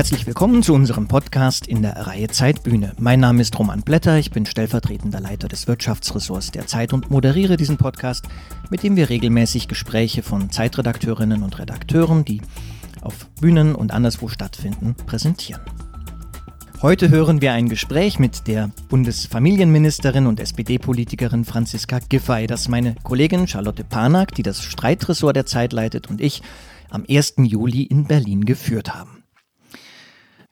Herzlich willkommen zu unserem Podcast in der Reihe Zeitbühne. Mein Name ist Roman Blätter, ich bin stellvertretender Leiter des Wirtschaftsressorts der Zeit und moderiere diesen Podcast, mit dem wir regelmäßig Gespräche von Zeitredakteurinnen und Redakteuren, die auf Bühnen und anderswo stattfinden, präsentieren. Heute hören wir ein Gespräch mit der Bundesfamilienministerin und SPD-Politikerin Franziska Giffey, das meine Kollegin Charlotte Panak, die das Streitressort der Zeit leitet, und ich am 1. Juli in Berlin geführt haben.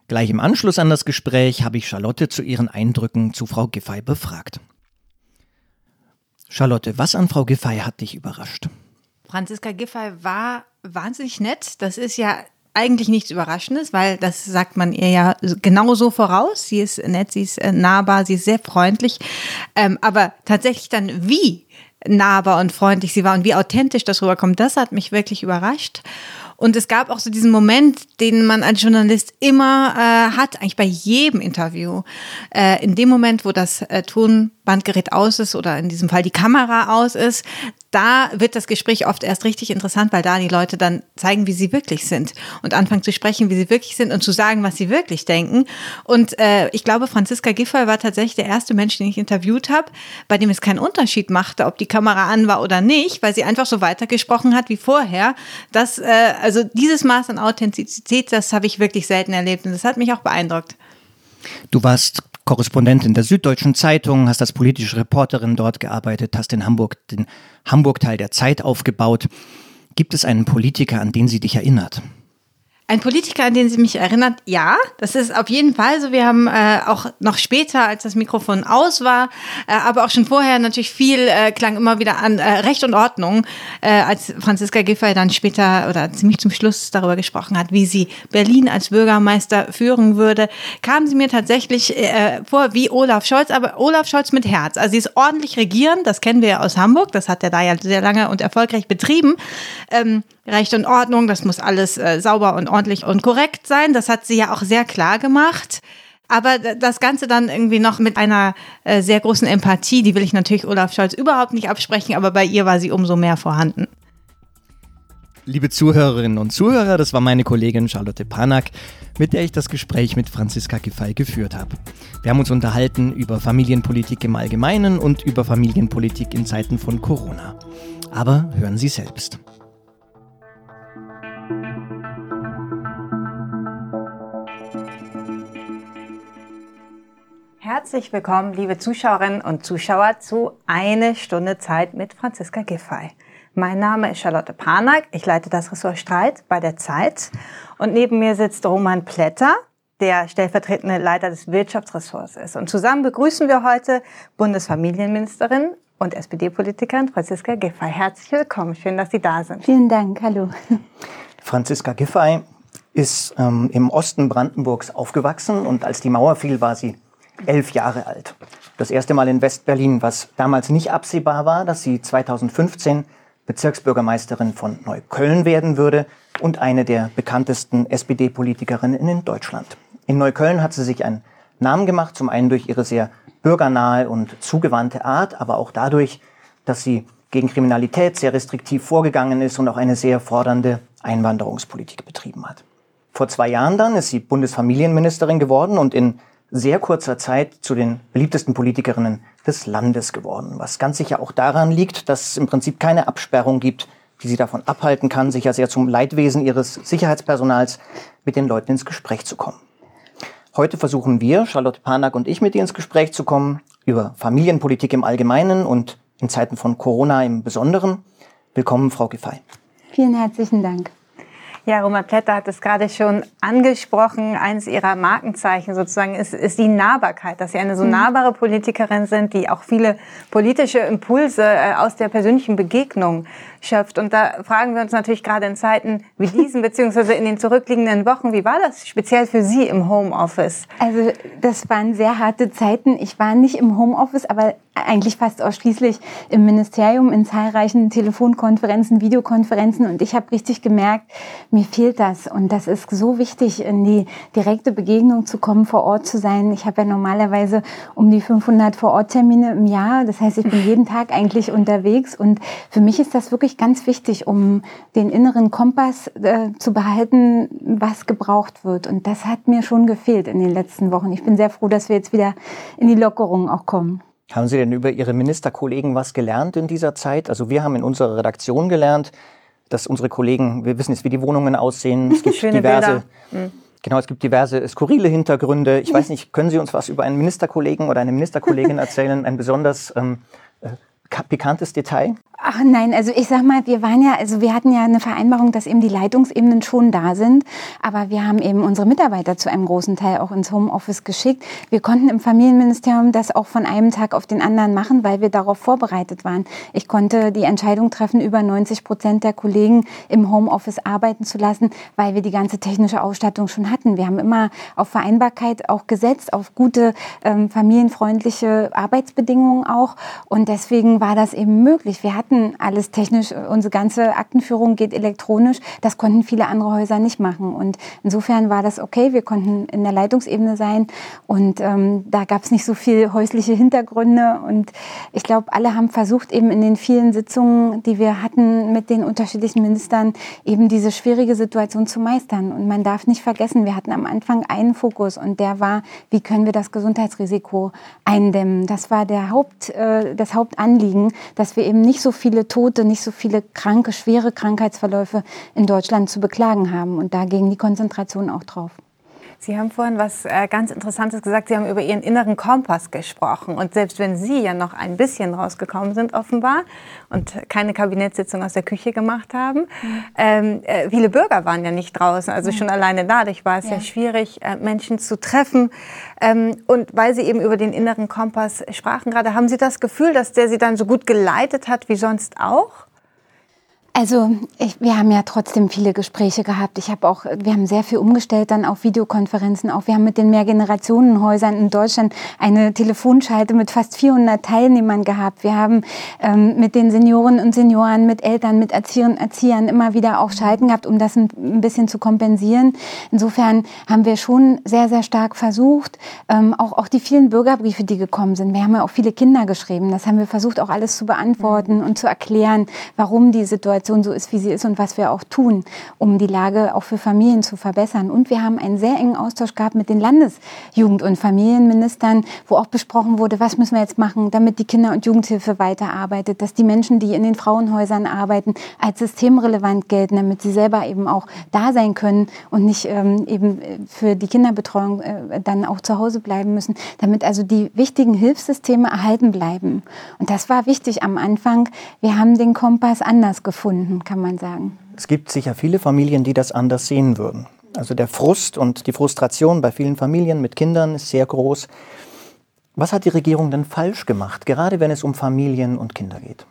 Gleich im Anschluss an das Gespräch habe ich Charlotte zu ihren Eindrücken zu Frau Giffey befragt. Charlotte, was an Frau Giffey hat dich überrascht? Franziska Giffey war wahnsinnig nett. Das ist ja eigentlich nichts Überraschendes, weil das sagt man ihr ja genauso voraus. Sie ist nett, sie ist äh, nahbar, sie ist sehr freundlich. Ähm, aber tatsächlich dann, wie nahbar und freundlich sie war und wie authentisch das rüberkommt, das hat mich wirklich überrascht. Und es gab auch so diesen Moment, den man als Journalist immer äh, hat, eigentlich bei jedem Interview. Äh, in dem Moment, wo das äh, Tonbandgerät aus ist oder in diesem Fall die Kamera aus ist, da wird das Gespräch oft erst richtig interessant, weil da die Leute dann zeigen, wie sie wirklich sind und anfangen zu sprechen, wie sie wirklich sind und zu sagen, was sie wirklich denken. Und äh, ich glaube, Franziska Giffey war tatsächlich der erste Mensch, den ich interviewt habe, bei dem es keinen Unterschied machte, ob die Kamera an war oder nicht, weil sie einfach so weitergesprochen hat wie vorher. Das, äh, also dieses Maß an Authentizität, das habe ich wirklich selten erlebt und das hat mich auch beeindruckt. Du warst Korrespondentin der Süddeutschen Zeitung, hast als politische Reporterin dort gearbeitet, hast in Hamburg den Hamburg-Teil der Zeit aufgebaut. Gibt es einen Politiker, an den sie dich erinnert? Ein Politiker, an den sie mich erinnert, ja, das ist auf jeden Fall so. Wir haben äh, auch noch später, als das Mikrofon aus war, äh, aber auch schon vorher natürlich viel äh, klang immer wieder an äh, Recht und Ordnung, äh, als Franziska Giffey dann später oder ziemlich zum Schluss darüber gesprochen hat, wie sie Berlin als Bürgermeister führen würde, kam sie mir tatsächlich äh, vor wie Olaf Scholz, aber Olaf Scholz mit Herz. Also sie ist ordentlich regieren, das kennen wir ja aus Hamburg, das hat er da ja sehr lange und erfolgreich betrieben. Ähm, Recht und Ordnung, das muss alles äh, sauber und ordentlich und korrekt sein. Das hat sie ja auch sehr klar gemacht. Aber das Ganze dann irgendwie noch mit einer äh, sehr großen Empathie, die will ich natürlich Olaf Scholz überhaupt nicht absprechen, aber bei ihr war sie umso mehr vorhanden. Liebe Zuhörerinnen und Zuhörer, das war meine Kollegin Charlotte Panak, mit der ich das Gespräch mit Franziska Giffey geführt habe. Wir haben uns unterhalten über Familienpolitik im Allgemeinen und über Familienpolitik in Zeiten von Corona. Aber hören Sie selbst. Herzlich willkommen, liebe Zuschauerinnen und Zuschauer, zu Eine Stunde Zeit mit Franziska Giffey. Mein Name ist Charlotte Panak, ich leite das Ressort Streit bei der Zeit und neben mir sitzt Roman Plätter, der stellvertretende Leiter des Wirtschaftsressorts ist. Und zusammen begrüßen wir heute Bundesfamilienministerin und SPD-Politikerin Franziska Giffey. Herzlich willkommen, schön, dass Sie da sind. Vielen Dank, hallo. Franziska Giffey ist ähm, im Osten Brandenburgs aufgewachsen und als die Mauer fiel, war sie elf Jahre alt. Das erste Mal in Westberlin, was damals nicht absehbar war, dass sie 2015 Bezirksbürgermeisterin von Neukölln werden würde und eine der bekanntesten SPD-Politikerinnen in Deutschland. In Neukölln hat sie sich einen Namen gemacht, zum einen durch ihre sehr bürgernahe und zugewandte Art, aber auch dadurch, dass sie gegen Kriminalität sehr restriktiv vorgegangen ist und auch eine sehr fordernde Einwanderungspolitik betrieben hat. Vor zwei Jahren dann ist sie Bundesfamilienministerin geworden und in sehr kurzer Zeit zu den beliebtesten Politikerinnen des Landes geworden. Was ganz sicher auch daran liegt, dass es im Prinzip keine Absperrung gibt, die sie davon abhalten kann, sicher sehr zum Leidwesen ihres Sicherheitspersonals mit den Leuten ins Gespräch zu kommen. Heute versuchen wir, Charlotte Panak und ich, mit ihr ins Gespräch zu kommen über Familienpolitik im Allgemeinen und in Zeiten von Corona im Besonderen. Willkommen, Frau Giffey. Vielen herzlichen Dank. Ja, Roman Plätter hat es gerade schon angesprochen. Eines ihrer Markenzeichen sozusagen ist, ist die Nahbarkeit, dass sie eine so mhm. nahbare Politikerin sind, die auch viele politische Impulse äh, aus der persönlichen Begegnung schöpft. Und da fragen wir uns natürlich gerade in Zeiten wie diesen, beziehungsweise in den zurückliegenden Wochen, wie war das speziell für Sie im Homeoffice? Also das waren sehr harte Zeiten. Ich war nicht im Homeoffice, aber eigentlich fast ausschließlich im Ministerium in zahlreichen Telefonkonferenzen, Videokonferenzen und ich habe richtig gemerkt, mir fehlt das und das ist so wichtig, in die direkte Begegnung zu kommen, vor Ort zu sein. Ich habe ja normalerweise um die 500 Vor-Ort-Termine im Jahr, das heißt, ich bin jeden Tag eigentlich unterwegs und für mich ist das wirklich ganz wichtig, um den inneren Kompass äh, zu behalten, was gebraucht wird und das hat mir schon gefehlt in den letzten Wochen. Ich bin sehr froh, dass wir jetzt wieder in die Lockerung auch kommen. Haben Sie denn über Ihre Ministerkollegen was gelernt in dieser Zeit? Also wir haben in unserer Redaktion gelernt, dass unsere Kollegen, wir wissen jetzt, wie die Wohnungen aussehen. Es gibt Schöne diverse, Bilder. Mhm. genau, es gibt diverse skurrile Hintergründe. Ich weiß nicht, können Sie uns was über einen Ministerkollegen oder eine Ministerkollegin erzählen? Ein besonders ähm, äh, pikantes Detail? Ach nein, also ich sag mal, wir waren ja, also wir hatten ja eine Vereinbarung, dass eben die Leitungsebenen schon da sind, aber wir haben eben unsere Mitarbeiter zu einem großen Teil auch ins Homeoffice geschickt. Wir konnten im Familienministerium das auch von einem Tag auf den anderen machen, weil wir darauf vorbereitet waren. Ich konnte die Entscheidung treffen, über 90 Prozent der Kollegen im Homeoffice arbeiten zu lassen, weil wir die ganze technische Ausstattung schon hatten. Wir haben immer auf Vereinbarkeit auch gesetzt, auf gute ähm, familienfreundliche Arbeitsbedingungen auch und deswegen war das eben möglich. Wir hatten hatten alles technisch, unsere ganze Aktenführung geht elektronisch. Das konnten viele andere Häuser nicht machen. Und insofern war das okay. Wir konnten in der Leitungsebene sein und ähm, da gab es nicht so viel häusliche Hintergründe. Und ich glaube, alle haben versucht, eben in den vielen Sitzungen, die wir hatten mit den unterschiedlichen Ministern, eben diese schwierige Situation zu meistern. Und man darf nicht vergessen, wir hatten am Anfang einen Fokus und der war, wie können wir das Gesundheitsrisiko eindämmen. Das war der Haupt, äh, das Hauptanliegen, dass wir eben nicht so viele Tote, nicht so viele kranke, schwere Krankheitsverläufe in Deutschland zu beklagen haben. Und da ging die Konzentration auch drauf. Sie haben vorhin was äh, ganz Interessantes gesagt. Sie haben über Ihren inneren Kompass gesprochen. Und selbst wenn Sie ja noch ein bisschen rausgekommen sind, offenbar, und keine Kabinettssitzung aus der Küche gemacht haben, mhm. ähm, äh, viele Bürger waren ja nicht draußen. Also mhm. schon alleine dadurch war es ja, ja schwierig, äh, Menschen zu treffen. Ähm, und weil Sie eben über den inneren Kompass sprachen gerade, haben Sie das Gefühl, dass der Sie dann so gut geleitet hat wie sonst auch? Also ich, wir haben ja trotzdem viele Gespräche gehabt. Ich habe auch, wir haben sehr viel umgestellt dann auf Videokonferenzen. Auch wir haben mit den Mehrgenerationenhäusern in Deutschland eine Telefonschalte mit fast 400 Teilnehmern gehabt. Wir haben ähm, mit den Senioren und Senioren, mit Eltern, mit Erziehern und Erziehern immer wieder auch Schalten gehabt, um das ein, ein bisschen zu kompensieren. Insofern haben wir schon sehr, sehr stark versucht, ähm, auch, auch die vielen Bürgerbriefe, die gekommen sind. Wir haben ja auch viele Kinder geschrieben. Das haben wir versucht, auch alles zu beantworten und zu erklären, warum die Situation Situation so ist, wie sie ist und was wir auch tun, um die Lage auch für Familien zu verbessern. Und wir haben einen sehr engen Austausch gehabt mit den Landesjugend- und Familienministern, wo auch besprochen wurde, was müssen wir jetzt machen, damit die Kinder- und Jugendhilfe weiterarbeitet, dass die Menschen, die in den Frauenhäusern arbeiten, als systemrelevant gelten, damit sie selber eben auch da sein können und nicht ähm, eben für die Kinderbetreuung äh, dann auch zu Hause bleiben müssen, damit also die wichtigen Hilfssysteme erhalten bleiben. Und das war wichtig am Anfang. Wir haben den Kompass anders gefunden gefunden, kann man sagen. Es gibt sicher viele Familien, die das anders sehen würden. Also der Frust und die Frustration bei vielen Familien mit Kindern ist sehr groß. Was hat die Regierung denn falsch gemacht, gerade wenn es um Familien und Kinder geht?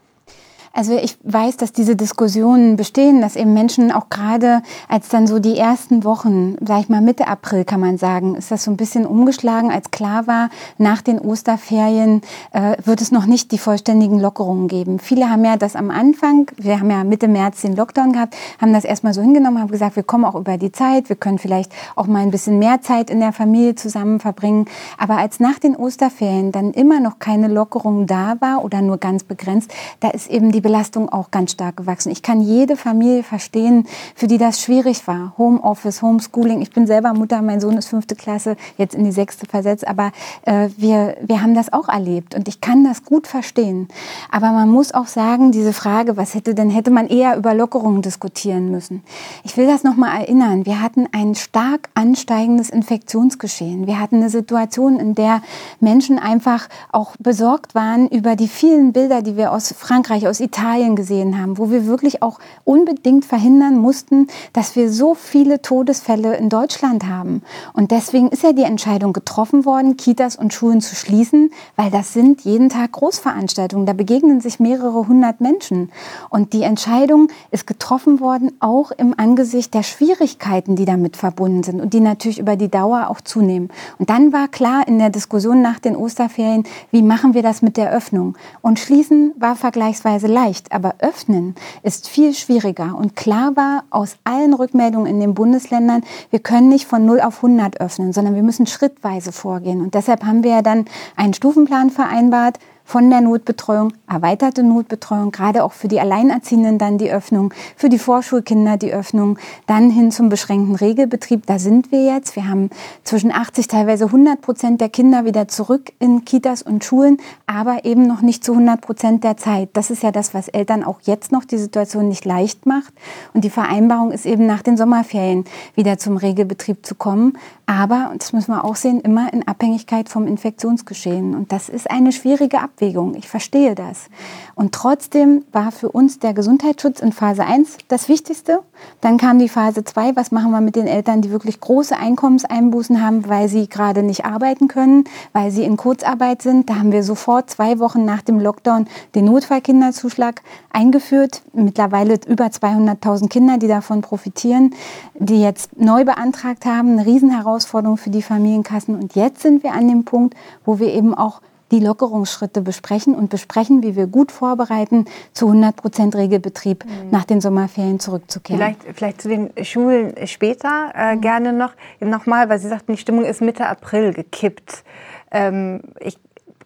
Also ich weiß, dass diese Diskussionen bestehen, dass eben Menschen auch gerade als dann so die ersten Wochen, sag ich mal Mitte April kann man sagen, ist das so ein bisschen umgeschlagen, als klar war, nach den Osterferien äh, wird es noch nicht die vollständigen Lockerungen geben. Viele haben ja das am Anfang, wir haben ja Mitte März den Lockdown gehabt, haben das erstmal so hingenommen, haben gesagt, wir kommen auch über die Zeit, wir können vielleicht auch mal ein bisschen mehr Zeit in der Familie zusammen verbringen. Aber als nach den Osterferien dann immer noch keine Lockerung da war oder nur ganz begrenzt, da ist eben die Belastung auch ganz stark gewachsen. Ich kann jede Familie verstehen, für die das schwierig war. Homeoffice, Homeschooling. Ich bin selber Mutter, mein Sohn ist fünfte Klasse, jetzt in die sechste versetzt. Aber äh, wir, wir haben das auch erlebt und ich kann das gut verstehen. Aber man muss auch sagen, diese Frage, was hätte denn, hätte man eher über Lockerungen diskutieren müssen. Ich will das nochmal erinnern. Wir hatten ein stark ansteigendes Infektionsgeschehen. Wir hatten eine Situation, in der Menschen einfach auch besorgt waren über die vielen Bilder, die wir aus Frankreich, aus Italien, Italien gesehen haben, wo wir wirklich auch unbedingt verhindern mussten, dass wir so viele Todesfälle in Deutschland haben. Und deswegen ist ja die Entscheidung getroffen worden, Kitas und Schulen zu schließen, weil das sind jeden Tag Großveranstaltungen. Da begegnen sich mehrere hundert Menschen. Und die Entscheidung ist getroffen worden, auch im Angesicht der Schwierigkeiten, die damit verbunden sind und die natürlich über die Dauer auch zunehmen. Und dann war klar in der Diskussion nach den Osterferien, wie machen wir das mit der Öffnung? Und schließen war vergleichsweise leicht, aber öffnen ist viel schwieriger. Und klar war aus allen Rückmeldungen in den Bundesländern, wir können nicht von 0 auf 100 öffnen, sondern wir müssen schrittweise vorgehen. Und deshalb haben wir ja dann einen Stufenplan vereinbart, von der Notbetreuung, erweiterte Notbetreuung, gerade auch für die Alleinerziehenden dann die Öffnung, für die Vorschulkinder die Öffnung, dann hin zum beschränkten Regelbetrieb. Da sind wir jetzt. Wir haben zwischen 80, teilweise 100 Prozent der Kinder wieder zurück in Kitas und Schulen, aber eben noch nicht zu 100 Prozent der Zeit. Das ist ja das, was Eltern auch jetzt noch die Situation nicht leicht macht. Und die Vereinbarung ist eben nach den Sommerferien wieder zum Regelbetrieb zu kommen. Aber, und das müssen wir auch sehen, immer in Abhängigkeit vom Infektionsgeschehen. Und das ist eine schwierige Abwägung. Ich verstehe das. Und trotzdem war für uns der Gesundheitsschutz in Phase 1 das Wichtigste. Dann kam die Phase 2. Was machen wir mit den Eltern, die wirklich große Einkommenseinbußen haben, weil sie gerade nicht arbeiten können, weil sie in Kurzarbeit sind? Da haben wir sofort zwei Wochen nach dem Lockdown den Notfallkinderzuschlag eingeführt. Mittlerweile über 200.000 Kinder, die davon profitieren, die jetzt neu beantragt haben. Eine Riesenherausforderung Herausforderung für die Familienkassen. Und jetzt sind wir an dem Punkt, wo wir eben auch die Lockerungsschritte besprechen und besprechen, wie wir gut vorbereiten, zu 100 Prozent Regelbetrieb mhm. nach den Sommerferien zurückzukehren. Vielleicht, vielleicht zu den Schulen später äh, mhm. gerne noch, noch mal, weil Sie sagten, die Stimmung ist Mitte April gekippt. Ähm, ich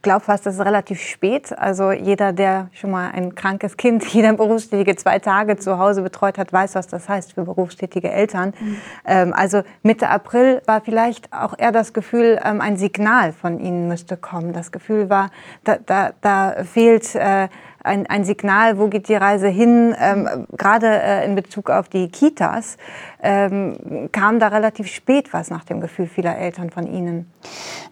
glaube fast, das ist relativ spät. Also jeder, der schon mal ein krankes Kind, jeder Berufstätige zwei Tage zu Hause betreut hat, weiß, was das heißt für berufstätige Eltern. Mhm. Ähm, also Mitte April war vielleicht auch eher das Gefühl, ähm, ein Signal von Ihnen müsste kommen. Das Gefühl war, da, da, da fehlt äh, ein, ein Signal, wo geht die Reise hin, ähm, gerade äh, in Bezug auf die Kitas, ähm, kam da relativ spät was nach dem Gefühl vieler Eltern von Ihnen?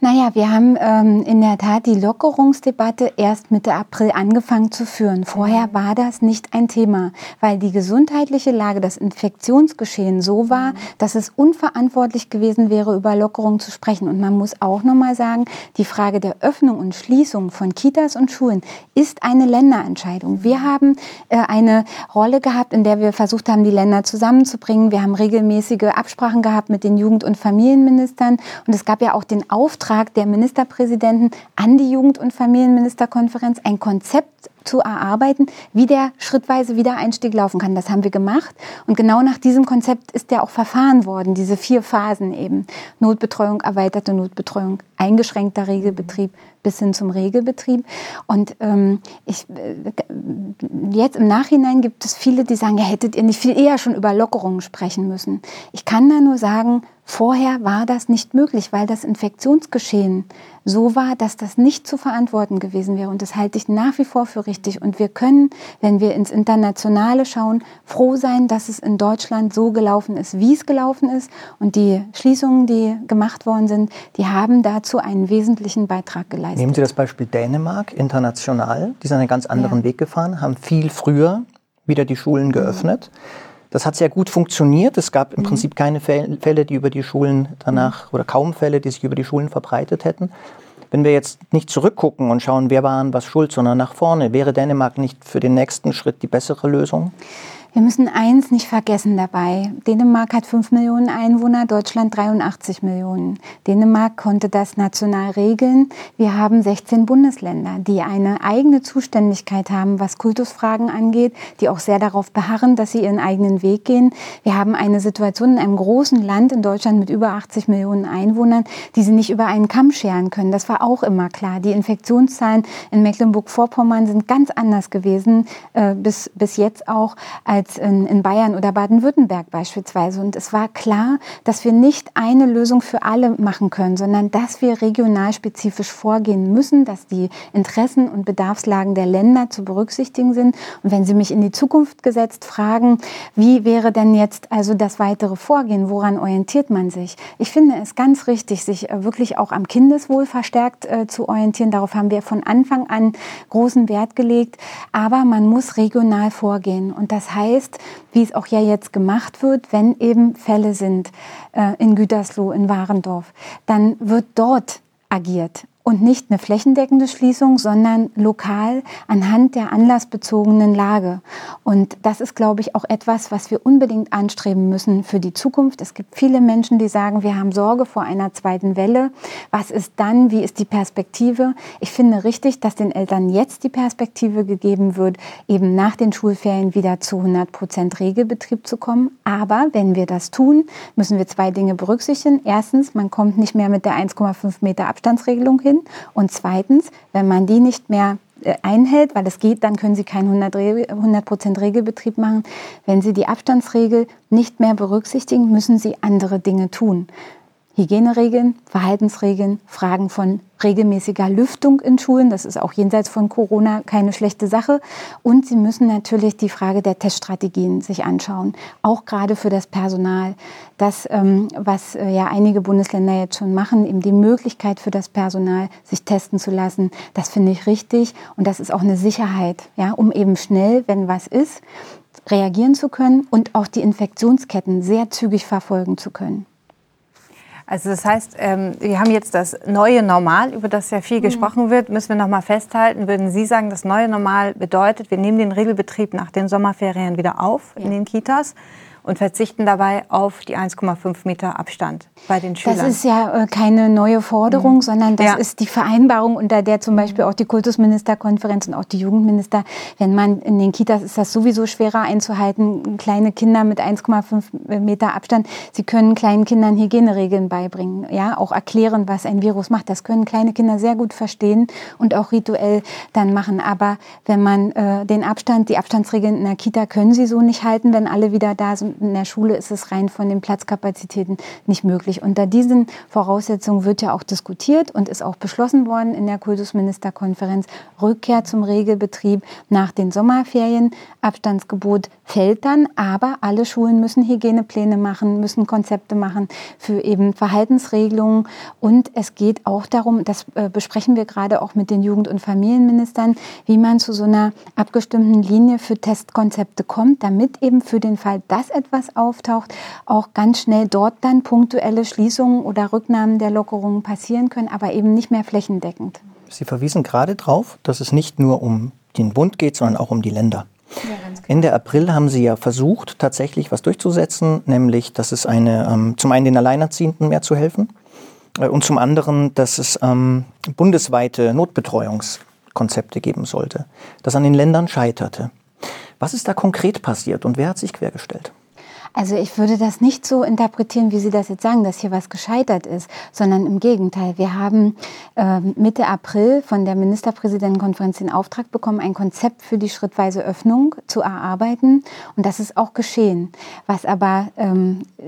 Naja, wir haben ähm, in der Tat die Lockerungsdebatte erst Mitte April angefangen zu führen. Vorher mhm. war das nicht ein Thema, weil die gesundheitliche Lage, das Infektionsgeschehen so war, mhm. dass es unverantwortlich gewesen wäre, über Lockerungen zu sprechen. Und man muss auch nochmal sagen, die Frage der Öffnung und Schließung von Kitas und Schulen ist eine Länderentscheidung. Wir haben äh, eine Rolle gehabt, in der wir versucht haben, die Länder zusammenzubringen. Wir haben regelmäßige Absprachen gehabt mit den Jugend- und Familienministern. Und es gab ja auch den Auftrag der Ministerpräsidenten an die Jugend- und Familienministerkonferenz, ein Konzept zu erarbeiten, wie der schrittweise Wiedereinstieg laufen kann. Das haben wir gemacht. Und genau nach diesem Konzept ist der auch verfahren worden, diese vier Phasen eben. Notbetreuung, erweiterte Notbetreuung, eingeschränkter Regelbetrieb bis hin zum Regelbetrieb. Und ähm, ich, äh, jetzt im Nachhinein gibt es viele, die sagen, ja, hättet ihr nicht viel eher schon über Lockerungen sprechen müssen. Ich kann da nur sagen, Vorher war das nicht möglich, weil das Infektionsgeschehen so war, dass das nicht zu verantworten gewesen wäre. Und das halte ich nach wie vor für richtig. Und wir können, wenn wir ins Internationale schauen, froh sein, dass es in Deutschland so gelaufen ist, wie es gelaufen ist. Und die Schließungen, die gemacht worden sind, die haben dazu einen wesentlichen Beitrag geleistet. Nehmen Sie das Beispiel Dänemark, international. Die sind einen ganz anderen ja. Weg gefahren, haben viel früher wieder die Schulen geöffnet. Mhm das hat sehr gut funktioniert. Es gab im mhm. Prinzip keine Fälle, die über die Schulen danach, mhm. oder kaum Fälle, die sich über die Schulen verbreitet hätten. Wenn wir jetzt nicht zurückgucken und schauen, wer war an was schuld, sondern nach vorne, wäre Dänemark nicht für den nächsten Schritt die bessere Lösung? Wir müssen eins nicht vergessen dabei. Dänemark hat 5 Millionen Einwohner, Deutschland 83 Millionen. Dänemark konnte das national regeln. Wir haben 16 Bundesländer, die eine eigene Zuständigkeit haben, was Kultusfragen angeht, die auch sehr darauf beharren, dass sie ihren eigenen Weg gehen. Wir haben eine Situation in einem großen Land in Deutschland mit über 80 Millionen Einwohnern, die sie nicht über einen Kamm scheren können. Das war auch immer klar. Die Infektionszahlen in Mecklenburg-Vorpommern sind ganz anders gewesen, äh, bis, bis jetzt auch, als als in, in Bayern oder Baden-Württemberg beispielsweise. Und es war klar, dass wir nicht eine Lösung für alle machen können, sondern dass wir regional vorgehen müssen, dass die Interessen und Bedarfslagen der Länder zu berücksichtigen sind. Und wenn Sie mich in die Zukunft gesetzt fragen, wie wäre denn jetzt also das weitere Vorgehen, woran orientiert man sich? Ich finde es ganz richtig, sich äh, wirklich auch am Kindeswohl verstärkt äh, zu orientieren. Darauf haben wir von Anfang an großen Wert gelegt. Aber man muss regional vorgehen. Und das heißt, wie es auch ja jetzt gemacht wird, wenn eben Fälle sind äh, in Gütersloh, in Warendorf, dann wird dort agiert und nicht eine flächendeckende Schließung, sondern lokal anhand der anlassbezogenen Lage. Und das ist, glaube ich, auch etwas, was wir unbedingt anstreben müssen für die Zukunft. Es gibt viele Menschen, die sagen, wir haben Sorge vor einer zweiten Welle. Was ist dann? Wie ist die Perspektive? Ich finde richtig, dass den Eltern jetzt die Perspektive gegeben wird, eben nach den Schulferien wieder zu 100 Prozent Regelbetrieb zu kommen. Aber wenn wir das tun, müssen wir zwei Dinge berücksichtigen. Erstens, man kommt nicht mehr mit der 1,5 Meter Abstandsregelung hin. Und zweitens, wenn man die nicht mehr äh, einhält, weil es geht, dann können Sie keinen 100% Regelbetrieb machen. Wenn Sie die Abstandsregel nicht mehr berücksichtigen, müssen Sie andere Dinge tun. Hygieneregeln, Verhaltensregeln, Fragen von regelmäßiger Lüftung in Schulen. Das ist auch jenseits von Corona keine schlechte Sache. Und Sie müssen natürlich die Frage der Teststrategien sich anschauen, auch gerade für das Personal. Das, ähm, was äh, ja einige Bundesländer jetzt schon machen, eben die Möglichkeit für das Personal, sich testen zu lassen, das finde ich richtig. Und das ist auch eine Sicherheit, ja, um eben schnell, wenn was ist, reagieren zu können und auch die Infektionsketten sehr zügig verfolgen zu können. Also das heißt, ähm, wir haben jetzt das neue Normal, über das ja viel mhm. gesprochen wird, müssen wir noch mal festhalten. Würden Sie sagen, das neue Normal bedeutet, wir nehmen den Regelbetrieb nach den Sommerferien wieder auf ja. in den Kitas? Und verzichten dabei auf die 1,5 Meter Abstand bei den Schülern. Das ist ja äh, keine neue Forderung, mhm. sondern das ja. ist die Vereinbarung, unter der zum Beispiel auch die Kultusministerkonferenz und auch die Jugendminister, wenn man in den Kitas ist das sowieso schwerer einzuhalten, kleine Kinder mit 1,5 Meter Abstand, sie können kleinen Kindern Hygieneregeln beibringen, ja, auch erklären, was ein Virus macht. Das können kleine Kinder sehr gut verstehen und auch rituell dann machen. Aber wenn man äh, den Abstand, die Abstandsregeln in der Kita können sie so nicht halten, wenn alle wieder da sind in der Schule ist es rein von den Platzkapazitäten nicht möglich. Unter diesen Voraussetzungen wird ja auch diskutiert und ist auch beschlossen worden in der Kultusministerkonferenz Rückkehr zum Regelbetrieb nach den Sommerferien. Abstandsgebot fällt dann, aber alle Schulen müssen Hygienepläne machen, müssen Konzepte machen für eben Verhaltensregelungen. Und es geht auch darum, das äh, besprechen wir gerade auch mit den Jugend- und Familienministern, wie man zu so einer abgestimmten Linie für Testkonzepte kommt, damit eben für den Fall, dass etwas auftaucht, auch ganz schnell dort dann punktuelle Schließungen oder Rücknahmen der Lockerungen passieren können, aber eben nicht mehr flächendeckend. Sie verwiesen gerade darauf, dass es nicht nur um den Bund geht, sondern auch um die Länder. Ja, Ende April haben Sie ja versucht, tatsächlich was durchzusetzen, nämlich, dass es eine, ähm, zum einen den Alleinerziehenden mehr zu helfen äh, und zum anderen, dass es ähm, bundesweite Notbetreuungskonzepte geben sollte, das an den Ländern scheiterte. Was ist da konkret passiert und wer hat sich quergestellt? Also ich würde das nicht so interpretieren, wie Sie das jetzt sagen, dass hier was gescheitert ist, sondern im Gegenteil. Wir haben äh, Mitte April von der Ministerpräsidentenkonferenz den Auftrag bekommen, ein Konzept für die schrittweise Öffnung zu erarbeiten. Und das ist auch geschehen. Was aber, ähm, äh,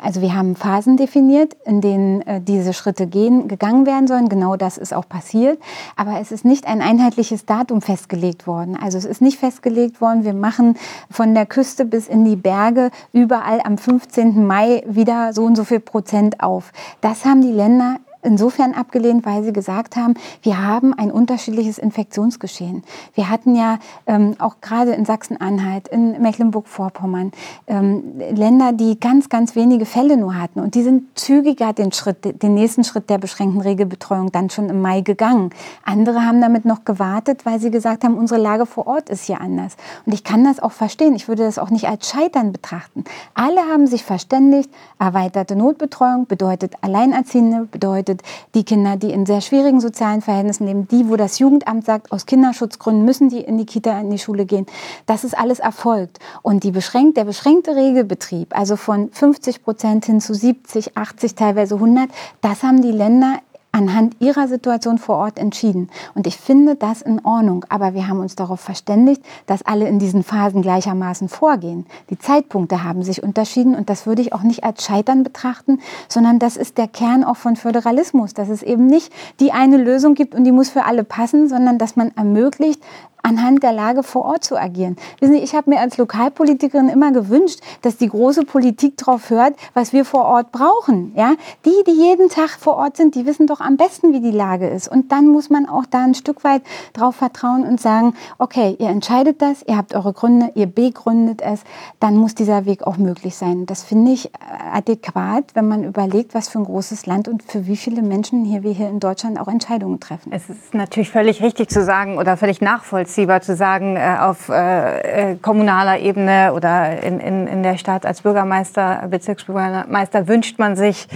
also wir haben Phasen definiert, in denen äh, diese Schritte gehen, gegangen werden sollen. Genau das ist auch passiert. Aber es ist nicht ein einheitliches Datum festgelegt worden. Also es ist nicht festgelegt worden, wir machen von der Küste bis in die Berge überall am 15. Mai wieder so und so viel Prozent auf. Das haben die Länder insofern abgelehnt, weil sie gesagt haben, wir haben ein unterschiedliches Infektionsgeschehen. Wir hatten ja ähm, auch gerade in Sachsen-Anhalt, in Mecklenburg-Vorpommern ähm, Länder, die ganz, ganz wenige Fälle nur hatten. Und die sind zügiger den Schritt, den nächsten Schritt der beschränkten Regelbetreuung dann schon im Mai gegangen. Andere haben damit noch gewartet, weil sie gesagt haben, unsere Lage vor Ort ist hier anders. Und ich kann das auch verstehen. Ich würde das auch nicht als Scheitern betrachten. Alle haben sich verständigt, erweiterte Notbetreuung bedeutet Alleinerziehende, bedeutet bedeutet, die Kinder, die in sehr schwierigen sozialen Verhältnissen leben, die, wo das Jugendamt sagt, aus Kinderschutzgründen müssen die in die Kita, in die Schule gehen, das ist alles erfolgt. Und beschränkt, der beschränkte Regelbetrieb, also von 50 Prozent hin zu 70, 80, teilweise 100, das haben die Länder anhand ihrer Situation vor Ort entschieden. Und ich finde das in Ordnung. Aber wir haben uns darauf verständigt, dass alle in diesen Phasen gleichermaßen vorgehen. Die Zeitpunkte haben sich unterschieden und das würde ich auch nicht als Scheitern betrachten, sondern das ist der Kern auch von Föderalismus, dass es eben nicht die eine Lösung gibt und die muss für alle passen, sondern dass man ermöglicht, anhand der Lage vor Ort zu agieren. Wissen Sie, ich habe mir als Lokalpolitikerin immer gewünscht, dass die große Politik darauf hört, was wir vor Ort brauchen. Ja? Die, die jeden Tag vor Ort sind, die wissen doch am besten, wie die Lage ist. Und dann muss man auch da ein Stück weit darauf vertrauen und sagen, okay, ihr entscheidet das, ihr habt eure Gründe, ihr begründet es, dann muss dieser Weg auch möglich sein. Das finde ich adäquat, wenn man überlegt, was für ein großes Land und für wie viele Menschen hier wir hier in Deutschland auch Entscheidungen treffen. Es ist natürlich völlig richtig zu sagen oder völlig nachvollziehbar, nachvollziehbar zu sagen, äh, auf äh, äh, kommunaler Ebene oder in, in, in der Stadt als Bürgermeister, Bezirksbürgermeister wünscht man sich,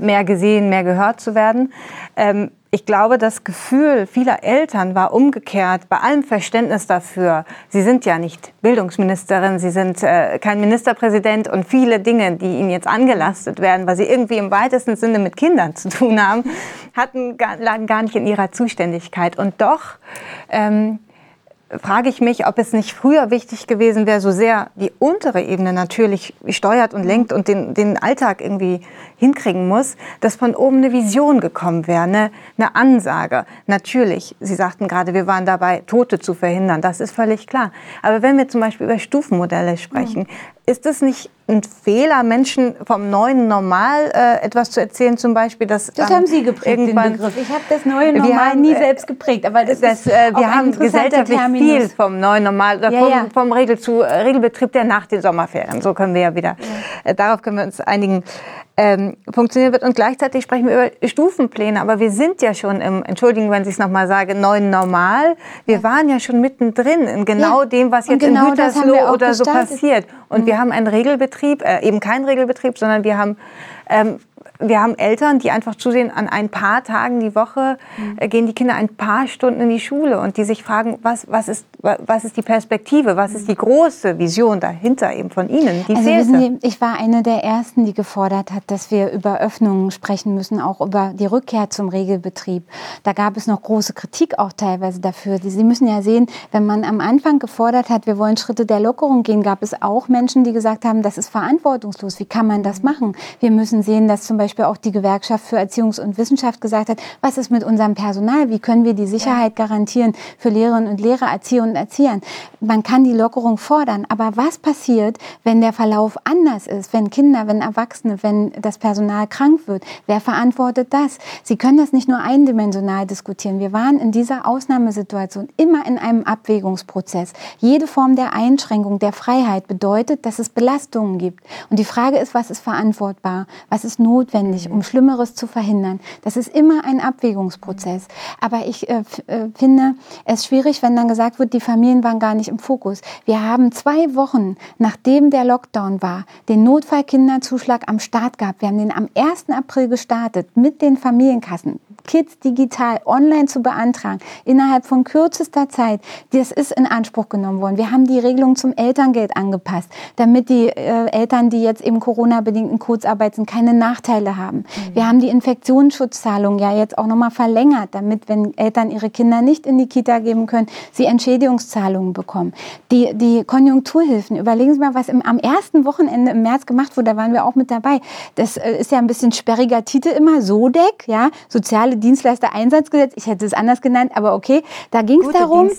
mehr gesehen, mehr gehört zu werden. Ähm, ich glaube, das Gefühl vieler Eltern war umgekehrt, bei allem Verständnis dafür. Sie sind ja nicht Bildungsministerin, Sie sind äh, kein Ministerpräsident und viele Dinge, die Ihnen jetzt angelastet werden, weil Sie irgendwie im weitesten Sinne mit Kindern zu tun haben, hatten, lagen gar nicht in Ihrer Zuständigkeit. Und doch ähm, frage ich mich, ob es nicht früher wichtig gewesen wäre, so sehr die untere Ebene natürlich steuert und lenkt und den, den Alltag irgendwie hinkriegen muss, dass von oben eine Vision gekommen wäre, eine, eine Ansage. Natürlich, Sie sagten gerade, wir waren dabei, Tote zu verhindern, das ist völlig klar. Aber wenn wir zum Beispiel über Stufenmodelle sprechen, mhm. Ist es nicht ein Fehler, Menschen vom neuen Normal äh, etwas zu erzählen, zum Beispiel, dass das haben Sie geprägt, den Begriff. Ich habe das neue Normal haben, nie äh, selbst geprägt, aber das, das ist äh, wir haben gesellschaftlich Terminus. viel vom neuen Normal oder ja, vom, ja. vom Regel zu, äh, Regelbetrieb, der nach den Sommerferien. So können wir ja wieder. Ja. Äh, darauf können wir uns einigen ähm, funktionieren wird. Und gleichzeitig sprechen wir über Stufenpläne. Aber wir sind ja schon im, Entschuldigen, wenn ich es nochmal sage, neuen Normal. Wir waren ja schon mittendrin in genau dem, was jetzt genau in Gütersloh oder so passiert. Und mhm. wir haben einen Regelbetrieb, äh, eben keinen Regelbetrieb, sondern wir haben ähm, wir haben Eltern, die einfach zusehen, an ein paar Tagen die Woche mhm. gehen die Kinder ein paar Stunden in die Schule und die sich fragen, was, was, ist, was ist die Perspektive, was ist die große Vision dahinter eben von Ihnen? Die also wissen Sie, ich war eine der Ersten, die gefordert hat, dass wir über Öffnungen sprechen müssen, auch über die Rückkehr zum Regelbetrieb. Da gab es noch große Kritik auch teilweise dafür. Sie müssen ja sehen, wenn man am Anfang gefordert hat, wir wollen Schritte der Lockerung gehen, gab es auch Menschen, die gesagt haben, das ist verantwortungslos. Wie kann man das machen? Wir müssen sehen, dass zum Beispiel auch die Gewerkschaft für Erziehungs- und Wissenschaft gesagt hat, was ist mit unserem Personal? Wie können wir die Sicherheit garantieren für Lehrerinnen und Lehrer, Erzieherinnen und Erziehern? Man kann die Lockerung fordern, aber was passiert, wenn der Verlauf anders ist? Wenn Kinder, wenn Erwachsene, wenn das Personal krank wird? Wer verantwortet das? Sie können das nicht nur eindimensional diskutieren. Wir waren in dieser Ausnahmesituation immer in einem Abwägungsprozess. Jede Form der Einschränkung der Freiheit bedeutet, dass es Belastungen gibt. Und die Frage ist, was ist verantwortbar? Was ist notwendig? Notwendig, um Schlimmeres zu verhindern. Das ist immer ein Abwägungsprozess. Aber ich äh, äh, finde es schwierig, wenn dann gesagt wird, die Familien waren gar nicht im Fokus. Wir haben zwei Wochen, nachdem der Lockdown war, den Notfallkinderzuschlag am Start gehabt. Wir haben den am 1. April gestartet mit den Familienkassen. Kids digital online zu beantragen, innerhalb von kürzester Zeit, das ist in Anspruch genommen worden. Wir haben die Regelung zum Elterngeld angepasst, damit die äh, Eltern, die jetzt eben Corona-bedingt in Kurzarbeit sind, keine Nachteile haben. Mhm. Wir haben die Infektionsschutzzahlung ja jetzt auch nochmal verlängert, damit, wenn Eltern ihre Kinder nicht in die Kita geben können, sie Entschädigungszahlungen bekommen. Die, die Konjunkturhilfen, überlegen Sie mal, was im, am ersten Wochenende im März gemacht wurde, da waren wir auch mit dabei. Das äh, ist ja ein bisschen sperriger Titel immer, SODEC, ja, soziale soziale Dienstleister-Einsatzgesetz, ich hätte es anders genannt, aber okay, da ging es darum,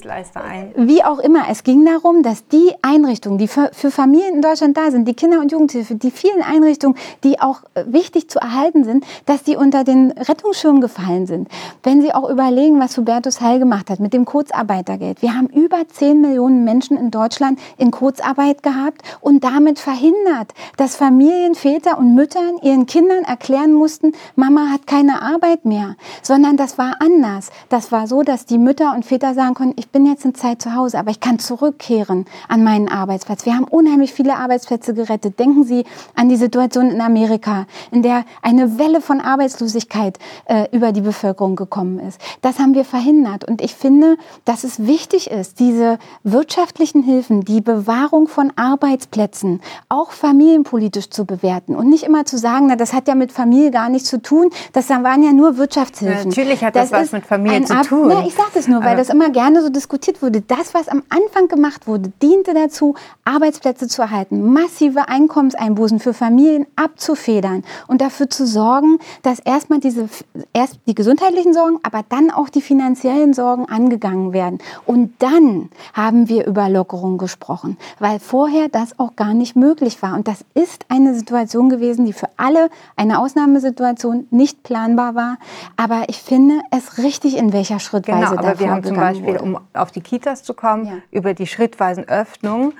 wie auch immer, es ging darum, dass die Einrichtungen, die für, für, Familien in Deutschland da sind, die Kinder- und Jugendhilfe, die vielen Einrichtungen, die auch äh, wichtig zu erhalten sind, dass die unter den Rettungsschirm gefallen sind. Wenn Sie auch überlegen, was Hubertus Heil gemacht hat mit dem Kurzarbeitergeld. Wir haben über 10 Millionen Menschen in Deutschland in Kurzarbeit gehabt und damit verhindert, dass Familien, Väter und Müttern ihren Kindern erklären mussten, Mama hat keine Arbeit mehr sondern das war anders. Das war so, dass die Mütter und Väter sagen konnten, ich bin jetzt eine Zeit zu Hause, aber ich kann zurückkehren an meinen Arbeitsplatz. Wir haben unheimlich viele Arbeitsplätze gerettet. Denken Sie an die Situation in Amerika, in der eine Welle von Arbeitslosigkeit äh, über die Bevölkerung gekommen ist. Das haben wir verhindert. Und ich finde, dass es wichtig ist, diese wirtschaftlichen Hilfen, die Bewahrung von Arbeitsplätzen, auch familienpolitisch zu bewerten und nicht immer zu sagen, na, das hat ja mit Familie gar nichts zu tun. Das waren ja nur wirtschaftliche Wirtschaftshilfen. Natürlich hat das, das was mit Familie zu tun. Ja, ich sage das nur, weil Aber das immer gerne so diskutiert wurde. Das, was am Anfang gemacht wurde, diente dazu, Arbeitsplätze zu erhalten, massive Einkommenseinbußen für Familien abzufedern und dafür zu sorgen, dass erstmal diese, erst die gesundheitlichen Sorgen, aber dann auch die finanziellen Sorgen angegangen werden. Und dann haben wir über Lockerung gesprochen, weil vorher das auch gar nicht möglich war. Und das ist eine Situation gewesen, die für alle eine Ausnahmesituation nicht planbar war. Aber ich finde es richtig, in welcher Schrittweise genau, aber wir haben zum Beispiel, wurde. um auf die Kitas zu kommen, ja. über die schrittweisen Öffnungen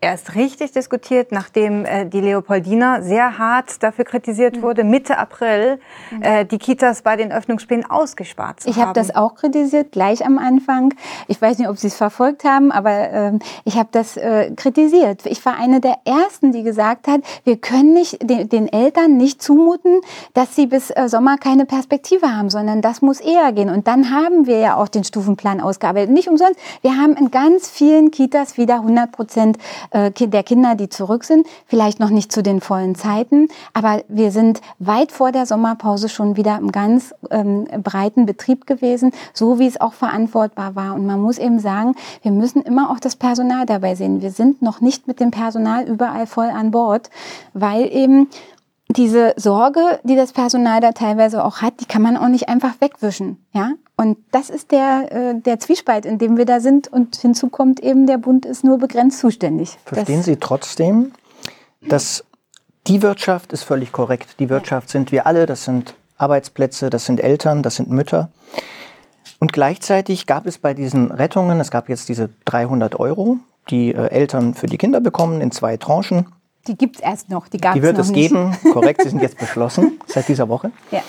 erst richtig diskutiert, nachdem äh, die Leopoldina sehr hart dafür kritisiert mhm. wurde, Mitte April mhm. äh, die Kitas bei den Öffnungsplänen ausgespart zu ich hab haben. Ich habe das auch kritisiert, gleich am Anfang. Ich weiß nicht, ob Sie es verfolgt haben, aber äh, ich habe das äh, kritisiert. Ich war eine der Ersten, die gesagt hat, wir können nicht den, den Eltern nicht zumuten, dass sie bis äh, Sommer keine Perspektive haben, sondern das muss eher gehen. Und dann haben wir ja auch den Stufenplan ausgearbeitet. Nicht umsonst. Wir haben in ganz vielen Kitas wieder 100 Prozent äh, der Kinder, die zurück sind. Vielleicht noch nicht zu den vollen Zeiten, aber wir sind weit vor der Sommerpause schon wieder im ganz ähm, breiten Betrieb gewesen, so wie es auch verantwortbar war. Und man muss eben sagen, wir müssen immer auch das Personal dabei sehen. Wir sind noch nicht mit dem Personal überall voll an Bord, weil eben diese Sorge, die das Personal da teilweise auch hat, die kann man auch nicht einfach wegwischen. Ja? Und das ist der, äh, der Zwiespalt, in dem wir da sind. Und hinzu kommt eben, der Bund ist nur begrenzt zuständig. Verstehen das Sie trotzdem, dass die Wirtschaft ist völlig korrekt. Die Wirtschaft sind wir alle, das sind Arbeitsplätze, das sind Eltern, das sind Mütter. Und gleichzeitig gab es bei diesen Rettungen, es gab jetzt diese 300 Euro, die äh, Eltern für die Kinder bekommen in zwei Tranchen. Die gibt es erst noch, die gab es noch Die wird es nicht. geben, korrekt, sie sind jetzt beschlossen seit dieser Woche. Ja.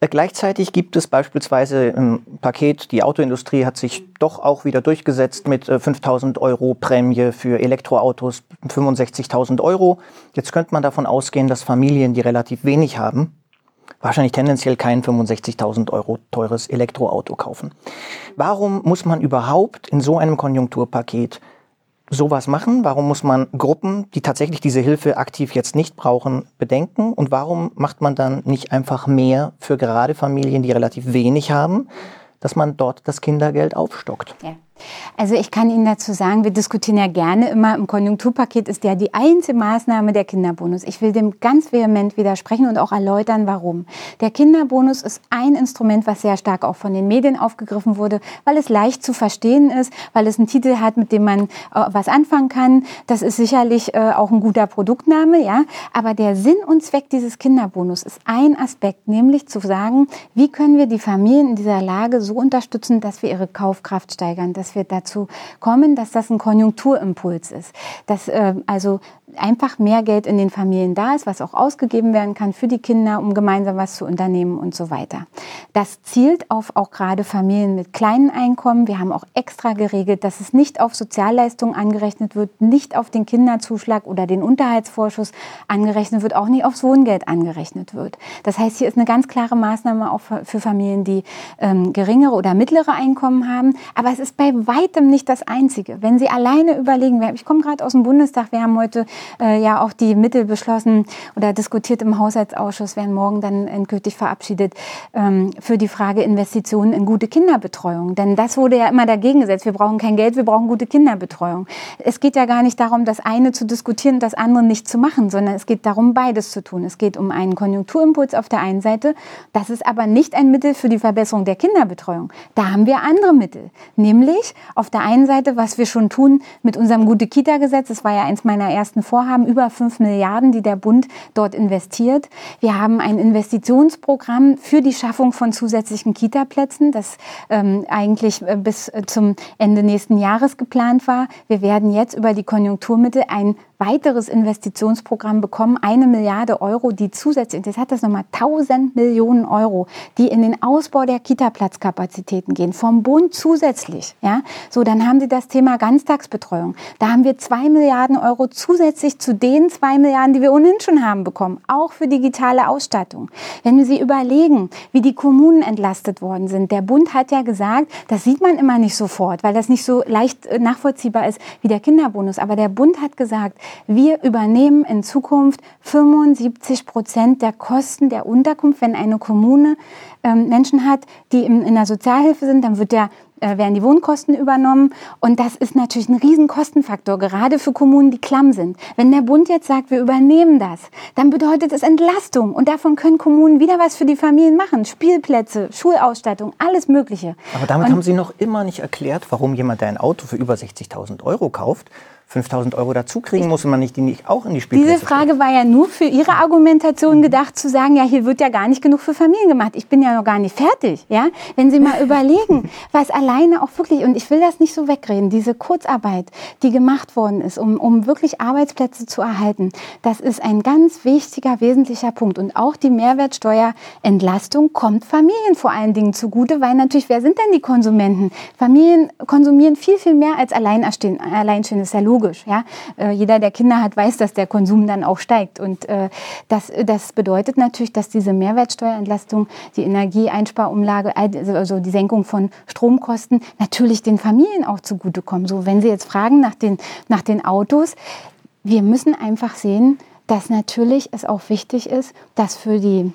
Äh, gleichzeitig gibt es beispielsweise im Paket, die Autoindustrie hat sich doch auch wieder durchgesetzt mit 5000 äh, Euro Prämie für Elektroautos, 65.000 Euro. Jetzt könnte man davon ausgehen, dass Familien, die relativ wenig haben, wahrscheinlich tendenziell kein 65.000 Euro teures Elektroauto kaufen. Warum muss man überhaupt in so einem Konjunkturpaket sowas machen? Warum muss man Gruppen, die tatsächlich diese Hilfe aktiv jetzt nicht brauchen, bedenken? Und warum macht man dann nicht einfach mehr für gerade Familien, die relativ wenig haben, dass man dort das Kindergeld aufstockt? Ja. Also ich kann Ihnen dazu sagen, wir diskutieren ja gerne immer, im Konjunkturpaket ist ja die einzige Maßnahme der Kinderbonus. Ich will dem ganz vehement widersprechen und auch erläutern, warum. Der Kinderbonus ist ein Instrument, was sehr stark auch von den Medien aufgegriffen wurde, weil es leicht zu verstehen ist, weil es einen Titel hat, mit dem man äh, was anfangen kann. Das ist sicherlich äh, auch ein guter Produktname, ja. Aber der Sinn und Zweck dieses Kinderbonus ist ein Aspekt, nämlich zu sagen, wie können wir die Familien in dieser Lage so unterstützen, dass wir ihre Kaufkraft steigern, dass wir dazu kommen, dass das ein Konjunkturimpuls ist. Dass äh, also einfach mehr Geld in den Familien da ist, was auch ausgegeben werden kann für die Kinder, um gemeinsam was zu unternehmen und so weiter. Das zielt auf auch gerade Familien mit kleinen Einkommen. Wir haben auch extra geregelt, dass es nicht auf Sozialleistungen angerechnet wird, nicht auf den Kinderzuschlag oder den Unterhaltsvorschuss angerechnet wird, auch nicht aufs Wohngeld angerechnet wird. Das heißt, hier ist eine ganz klare Maßnahme auch für Familien, die ähm, geringere oder mittlere Einkommen haben. Aber es ist bei weitem nicht das Einzige. Wenn Sie alleine überlegen, ich komme gerade aus dem Bundestag, wir haben heute äh, ja auch die Mittel beschlossen oder diskutiert im Haushaltsausschuss, werden morgen dann endgültig verabschiedet, ähm, für die Frage Investitionen in gute Kinderbetreuung. Denn das wurde ja immer dagegen gesetzt. Wir brauchen kein Geld, wir brauchen gute Kinderbetreuung. Es geht ja gar nicht darum, das eine zu diskutieren und das andere nicht zu machen, sondern es geht darum, beides zu tun. Es geht um einen Konjunkturimpuls auf der einen Seite. Das ist aber nicht ein Mittel für die Verbesserung der Kinderbetreuung. Da haben wir andere Mittel. Nämlich auf der einen Seite, was wir schon tun mit unserem Gute-Kita-Gesetz. Das war ja eins meiner ersten Vorhaben, über 5 Milliarden, die der Bund dort investiert. Wir haben ein Investitionsprogramm für die Schaffung von zusätzlichen Kita-Plätzen, das ähm, eigentlich äh, bis äh, zum Ende nächsten Jahres geplant war. Wir werden jetzt über die Konjunkturmittel ein weiteres Investitionsprogramm bekommen, eine Milliarde Euro, die zusätzlich, das hat das nochmal 1000 Millionen Euro, die in den Ausbau der Kita-Platzkapazitäten gehen, vom Bund zusätzlich. Ja? So, dann haben Sie das Thema Ganztagsbetreuung. Da haben wir zwei Milliarden Euro zusätzlich zu den zwei Milliarden, die wir ohnehin schon haben bekommen, auch für digitale Ausstattung. Wenn wir Sie überlegen, wie die Kommunen entlastet worden sind, der Bund hat ja gesagt, das sieht man immer nicht sofort, weil das nicht so leicht äh, nachvollziehbar ist wie der Kinderbonus, aber der Bund hat gesagt, wir übernehmen in Zukunft 75 Prozent der Kosten der Unterkunft. Wenn eine Kommune ähm, Menschen hat, die in, in der Sozialhilfe sind, dann wird der äh, werden die Wohnkosten übernommen. Und das ist natürlich ein Riesenkostenfaktor, gerade für Kommunen, die klamm sind. Wenn der Bund jetzt sagt, wir übernehmen das, dann bedeutet es Entlastung. Und davon können Kommunen wieder was für die Familien machen. Spielplätze, Schulausstattung, alles Mögliche. Aber damit Und haben Sie noch immer nicht erklärt, warum jemand, der ein Auto für über 60.000 Euro kauft, 5.000 Euro dazu kriegen muss und man nicht die nicht auch in die Spielplätze Diese Frage war ja nur für Ihre Argumentation gedacht, zu sagen, ja, hier wird ja gar nicht genug für Familien gemacht. Ich bin ja noch gar nicht fertig. Ja? Wenn Sie mal überlegen, was alleine auch wirklich, und ich will das nicht so wegreden, diese Kurzarbeit, die gemacht worden ist, um, um wirklich Arbeitsplätze zu erhalten, das ist ein ganz wichtiger, wesentlicher Punkt. Und auch die Mehrwertsteuerentlastung kommt Familien vor allen Dingen zugute, weil natürlich, wer sind denn die Konsumenten? Familien konsumieren viel, viel mehr als Alleinerstehen- Alleinstehende, ist ja logisch. Ja? Äh, jeder, der Kinder hat, weiß, dass der Konsum dann auch steigt. Und äh, das, das bedeutet natürlich, dass diese Mehrwertsteuerentlastung, die Energieeinsparumlage, also also die Senkung von Stromkosten natürlich den Familien auch zugutekommen. So, wenn Sie jetzt fragen nach den, nach den Autos, wir müssen einfach sehen, dass natürlich es auch wichtig ist, dass für die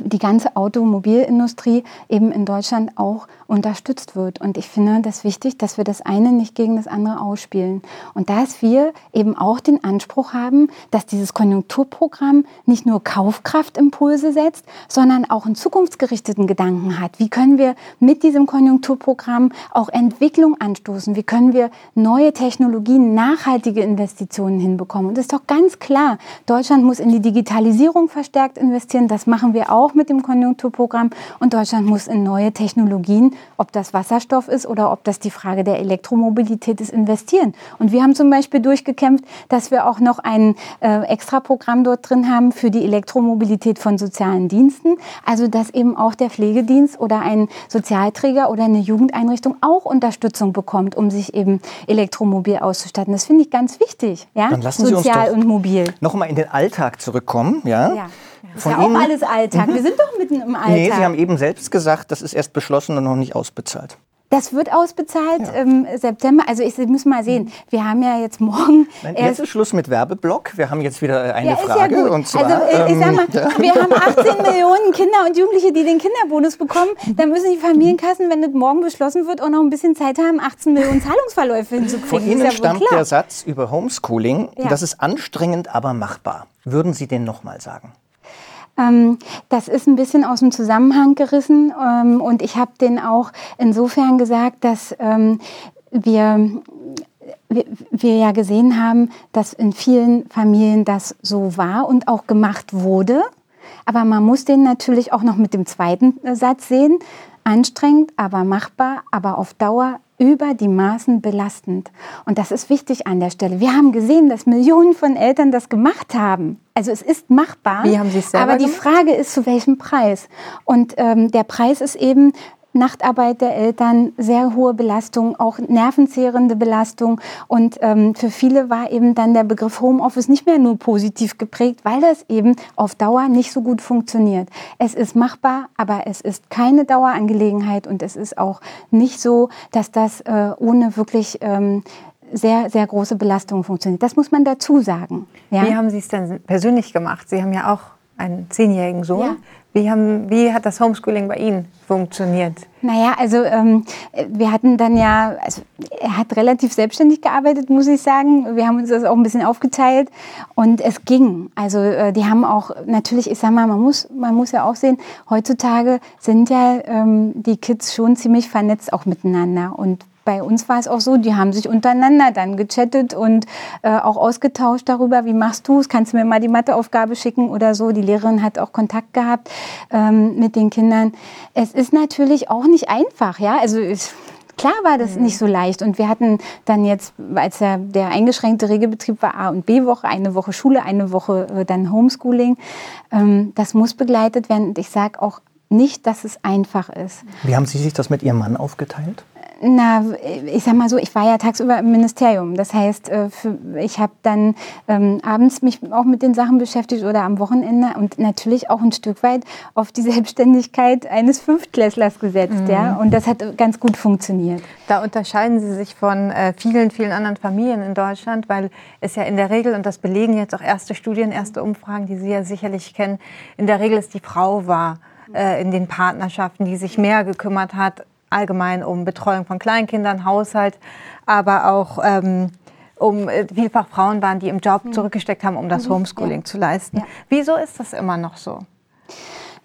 die ganze Automobilindustrie eben in Deutschland auch unterstützt wird. Und ich finde das wichtig, dass wir das eine nicht gegen das andere ausspielen. Und dass wir eben auch den Anspruch haben, dass dieses Konjunkturprogramm nicht nur Kaufkraftimpulse setzt, sondern auch einen zukunftsgerichteten Gedanken hat. Wie können wir mit diesem Konjunkturprogramm auch Entwicklung anstoßen? Wie können wir neue Technologien, nachhaltige Investitionen hinbekommen? Und das ist doch ganz klar, Deutschland muss in die Digitalisierung verstärkt investieren. Das machen wir auch mit dem Konjunkturprogramm. Und Deutschland muss in neue Technologien, ob das Wasserstoff ist oder ob das die Frage der Elektromobilität ist, investieren. Und wir haben zum Beispiel durchgekämpft, dass wir auch noch ein äh, Extraprogramm dort drin haben für die Elektromobilität von sozialen Diensten. Also dass eben auch der Pflegedienst oder ein Sozialträger oder eine Jugendeinrichtung auch Unterstützung bekommt, um sich eben elektromobil auszustatten. Das finde ich ganz wichtig. Ja? Dann lassen Sie uns Sozial doch und mobil. Noch mal in den Alltag zurückkommen. Ja? Ja. Das ist ja auch Ihnen- alles Alltag. Wir sind doch mitten im Alltag. Nee, Sie haben eben selbst gesagt, das ist erst beschlossen und noch nicht ausbezahlt. Das wird ausbezahlt im September. Also ich, Sie müssen mal sehen, wir haben ja jetzt morgen Nein, jetzt ist Schluss mit Werbeblock. Wir haben jetzt wieder äh, eine ja, ist Frage. ja gut. Und zwar, also äh, ich sag mal, ähm, ja. wir haben 18 Millionen Kinder und Jugendliche, die den Kinderbonus bekommen. Da müssen die Familienkassen, wenn das morgen beschlossen wird, auch noch ein bisschen Zeit haben, 18 Millionen Zahlungsverläufe hinzukriegen. Von Ihnen ja stammt der Satz über Homeschooling, Ja. das ist anstrengend, aber machbar. Würden Sie den nochmal sagen? Ähm, das ist ein bisschen aus dem Zusammenhang gerissen ähm, und ich habe den auch insofern gesagt, dass ähm, wir, wir, wir ja gesehen haben, dass in vielen Familien das so war und auch gemacht wurde. Aber man muss den natürlich auch noch mit dem zweiten äh, Satz sehen. Anstrengend, aber machbar, aber auf Dauer über die Maßen belastend. Und das ist wichtig an der Stelle. Wir haben gesehen, dass Millionen von Eltern das gemacht haben. Also es ist machbar. Wie haben Sie es selber Aber die gemacht? Frage ist, zu welchem Preis? Und ähm, der Preis ist eben Nachtarbeit der Eltern, sehr hohe Belastung, auch nervenzehrende Belastung. Und ähm, für viele war eben dann der Begriff Homeoffice nicht mehr nur positiv geprägt, weil das eben auf Dauer nicht so gut funktioniert. Es ist machbar, aber es ist keine Dauerangelegenheit und es ist auch nicht so, dass das äh, ohne wirklich ähm, sehr, sehr große Belastung funktioniert. Das muss man dazu sagen. Ja? Wie haben Sie es denn persönlich gemacht? Sie haben ja auch einen zehnjährigen Sohn. Ja. Wie, haben, wie hat das Homeschooling bei Ihnen funktioniert? Naja, also ähm, wir hatten dann ja, also er hat relativ selbstständig gearbeitet, muss ich sagen. Wir haben uns das auch ein bisschen aufgeteilt und es ging. Also äh, die haben auch natürlich, ich sag mal, man muss, man muss ja auch sehen, heutzutage sind ja ähm, die Kids schon ziemlich vernetzt auch miteinander und bei uns war es auch so, die haben sich untereinander dann gechattet und äh, auch ausgetauscht darüber, wie machst du es, kannst du mir mal die Matheaufgabe schicken oder so. Die Lehrerin hat auch Kontakt gehabt ähm, mit den Kindern. Es ist natürlich auch nicht einfach, ja, also ich, Klar war das nicht so leicht. Und wir hatten dann jetzt, als ja der eingeschränkte Regelbetrieb war, A- und B-Woche, eine Woche Schule, eine Woche äh, dann Homeschooling. Ähm, das muss begleitet werden. Und ich sage auch nicht, dass es einfach ist. Wie haben Sie sich das mit Ihrem Mann aufgeteilt? Na, ich sag mal so, ich war ja tagsüber im Ministerium. Das heißt, äh, ich habe dann ähm, abends mich auch mit den Sachen beschäftigt oder am Wochenende und natürlich auch ein Stück weit auf die Selbstständigkeit eines Fünftklässlers gesetzt. Mhm. Ja? Und das hat ganz gut funktioniert. Da unterscheiden Sie sich von äh, vielen, vielen anderen Familien in Deutschland, weil es ja in der Regel, und das belegen jetzt auch erste Studien, erste Umfragen, die Sie ja sicherlich kennen, in der Regel ist die Frau war äh, in den Partnerschaften, die sich mehr gekümmert hat allgemein um Betreuung von Kleinkindern, Haushalt, aber auch ähm, um äh, vielfach Frauen waren, die im Job mhm. zurückgesteckt haben, um das mhm. Homeschooling ja. zu leisten. Ja. Wieso ist das immer noch so?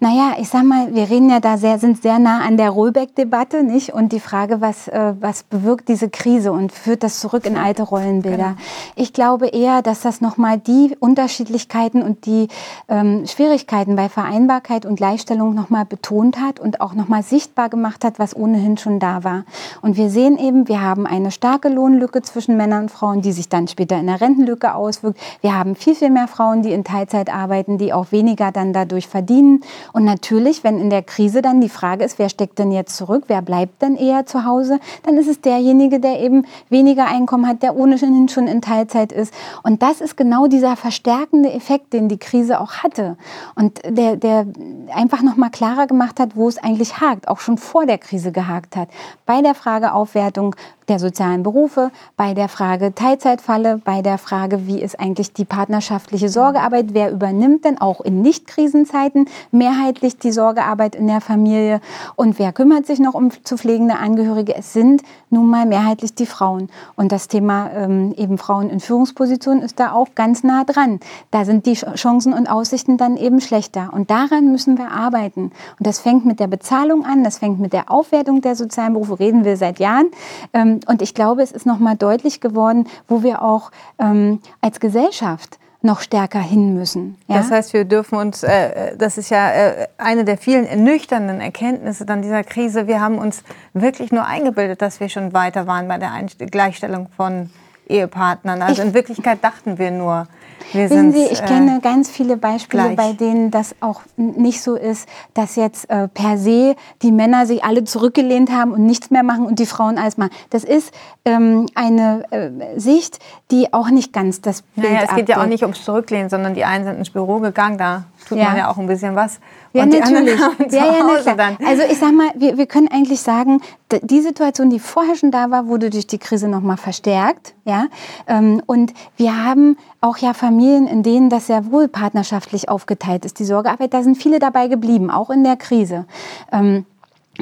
Naja, ich sag mal, wir reden ja da sehr, sind sehr nah an der Rollback-Debatte, nicht? Und die Frage, was, äh, was bewirkt diese Krise und führt das zurück in alte Rollenbilder? Genau. Ich glaube eher, dass das nochmal die Unterschiedlichkeiten und die ähm, Schwierigkeiten bei Vereinbarkeit und Gleichstellung nochmal betont hat und auch nochmal sichtbar gemacht hat, was ohnehin schon da war. Und wir sehen eben, wir haben eine starke Lohnlücke zwischen Männern und Frauen, die sich dann später in der Rentenlücke auswirkt. Wir haben viel, viel mehr Frauen, die in Teilzeit arbeiten, die auch weniger dann dadurch verdienen. Und natürlich, wenn in der Krise dann die Frage ist, wer steckt denn jetzt zurück, wer bleibt denn eher zu Hause, dann ist es derjenige, der eben weniger Einkommen hat, der ohnehin schon in Teilzeit ist. Und das ist genau dieser verstärkende Effekt, den die Krise auch hatte. Und der, der einfach nochmal klarer gemacht hat, wo es eigentlich hakt, auch schon vor der Krise gehakt hat. Bei der Frage Aufwertung der sozialen Berufe, bei der Frage Teilzeitfalle, bei der Frage, wie ist eigentlich die partnerschaftliche Sorgearbeit, wer übernimmt denn auch in Nicht-Krisenzeiten mehrheitlich die Sorgearbeit in der Familie und wer kümmert sich noch um zu pflegende Angehörige. Es sind nun mal mehrheitlich die Frauen. Und das Thema ähm, eben Frauen in Führungspositionen ist da auch ganz nah dran. Da sind die Chancen und Aussichten dann eben schlechter. Und daran müssen wir arbeiten. Und das fängt mit der Bezahlung an, das fängt mit der Aufwertung der sozialen Berufe, reden wir seit Jahren. Ähm, und ich glaube, es ist nochmal deutlich geworden, wo wir auch ähm, als Gesellschaft noch stärker hin müssen. Ja? Das heißt, wir dürfen uns, äh, das ist ja äh, eine der vielen ernüchternden Erkenntnisse dann dieser Krise, wir haben uns wirklich nur eingebildet, dass wir schon weiter waren bei der Gleichstellung von Ehepartnern. Also ich in Wirklichkeit dachten wir nur, wir Wissen Sie, ich äh, kenne ganz viele Beispiele, gleich. bei denen das auch nicht so ist, dass jetzt äh, per se die Männer sich alle zurückgelehnt haben und nichts mehr machen und die Frauen alles machen. Das ist ähm, eine äh, Sicht, die auch nicht ganz das Bild naja, es abdeckt. geht ja auch nicht ums Zurücklehnen, sondern die einen sind ins Büro gegangen, da tut ja. man ja auch ein bisschen was. Ja, und natürlich. ja, ja, Dann. Also ich sag mal, wir, wir können eigentlich sagen, die Situation, die vorher schon da war, wurde durch die Krise nochmal verstärkt. Ja? Ähm, und wir haben auch ja Familien, in denen das sehr wohl partnerschaftlich aufgeteilt ist, die Sorgearbeit. Da sind viele dabei geblieben, auch in der Krise.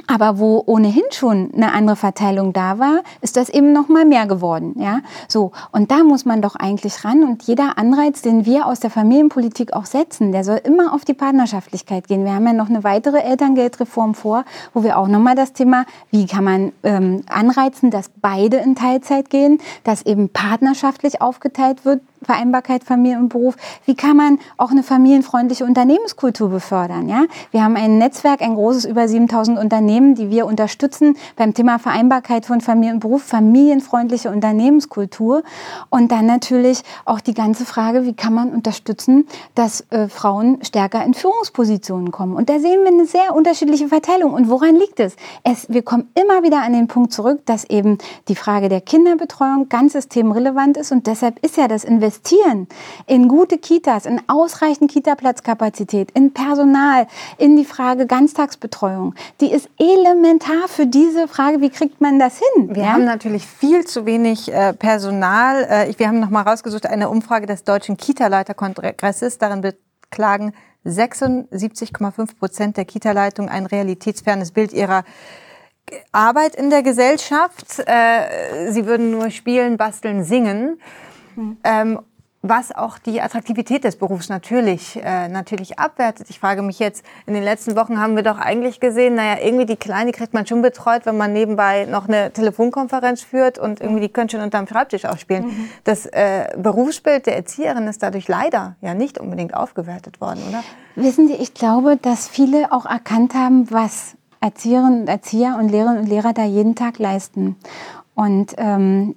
Aber wo ohnehin schon eine andere Verteilung da war, ist das eben noch mal mehr geworden, ja. So und da muss man doch eigentlich ran und jeder Anreiz, den wir aus der Familienpolitik auch setzen, der soll immer auf die Partnerschaftlichkeit gehen. Wir haben ja noch eine weitere Elterngeldreform vor, wo wir auch noch mal das Thema, wie kann man ähm, anreizen, dass beide in Teilzeit gehen, dass eben partnerschaftlich aufgeteilt wird, Vereinbarkeit Familie und Beruf. Wie kann man auch eine familienfreundliche Unternehmenskultur befördern? Ja, wir haben ein Netzwerk, ein großes über 7000 Unternehmen, die wir unterstützen beim Thema Vereinbarkeit von Familie und Beruf, familienfreundliche Unternehmenskultur und dann natürlich auch die ganze Frage, wie kann man unterstützen, dass äh, Frauen stärker in Führungspositionen kommen? Und da sehen wir eine sehr unterschiedliche Verteilung. Und woran liegt es? es wir kommen immer wieder an den Punkt zurück, dass eben die Frage der Kinderbetreuung ganz systemrelevant ist und deshalb ist ja das Invest investieren in gute Kitas, in ausreichend Kita-Platzkapazität, in Personal, in die Frage Ganztagsbetreuung, die ist elementar für diese Frage, wie kriegt man das hin? Wir ja? haben natürlich viel zu wenig äh, Personal. Äh, wir haben noch mal rausgesucht, eine Umfrage des Deutschen Kita-Leiterkongresses, darin beklagen 76,5 Prozent der Kita-Leitung ein realitätsfernes Bild ihrer Arbeit in der Gesellschaft. Äh, sie würden nur spielen, basteln, singen. Mhm. Ähm, was auch die Attraktivität des Berufs natürlich, äh, natürlich abwertet. Ich frage mich jetzt, in den letzten Wochen haben wir doch eigentlich gesehen, naja, irgendwie die Kleine kriegt man schon betreut, wenn man nebenbei noch eine Telefonkonferenz führt und irgendwie die können schon unterm Schreibtisch auch spielen. Mhm. Das äh, Berufsbild der Erzieherin ist dadurch leider ja nicht unbedingt aufgewertet worden, oder? Wissen Sie, ich glaube, dass viele auch erkannt haben, was Erzieherinnen und Erzieher und Lehrerinnen und Lehrer da jeden Tag leisten. Und ähm,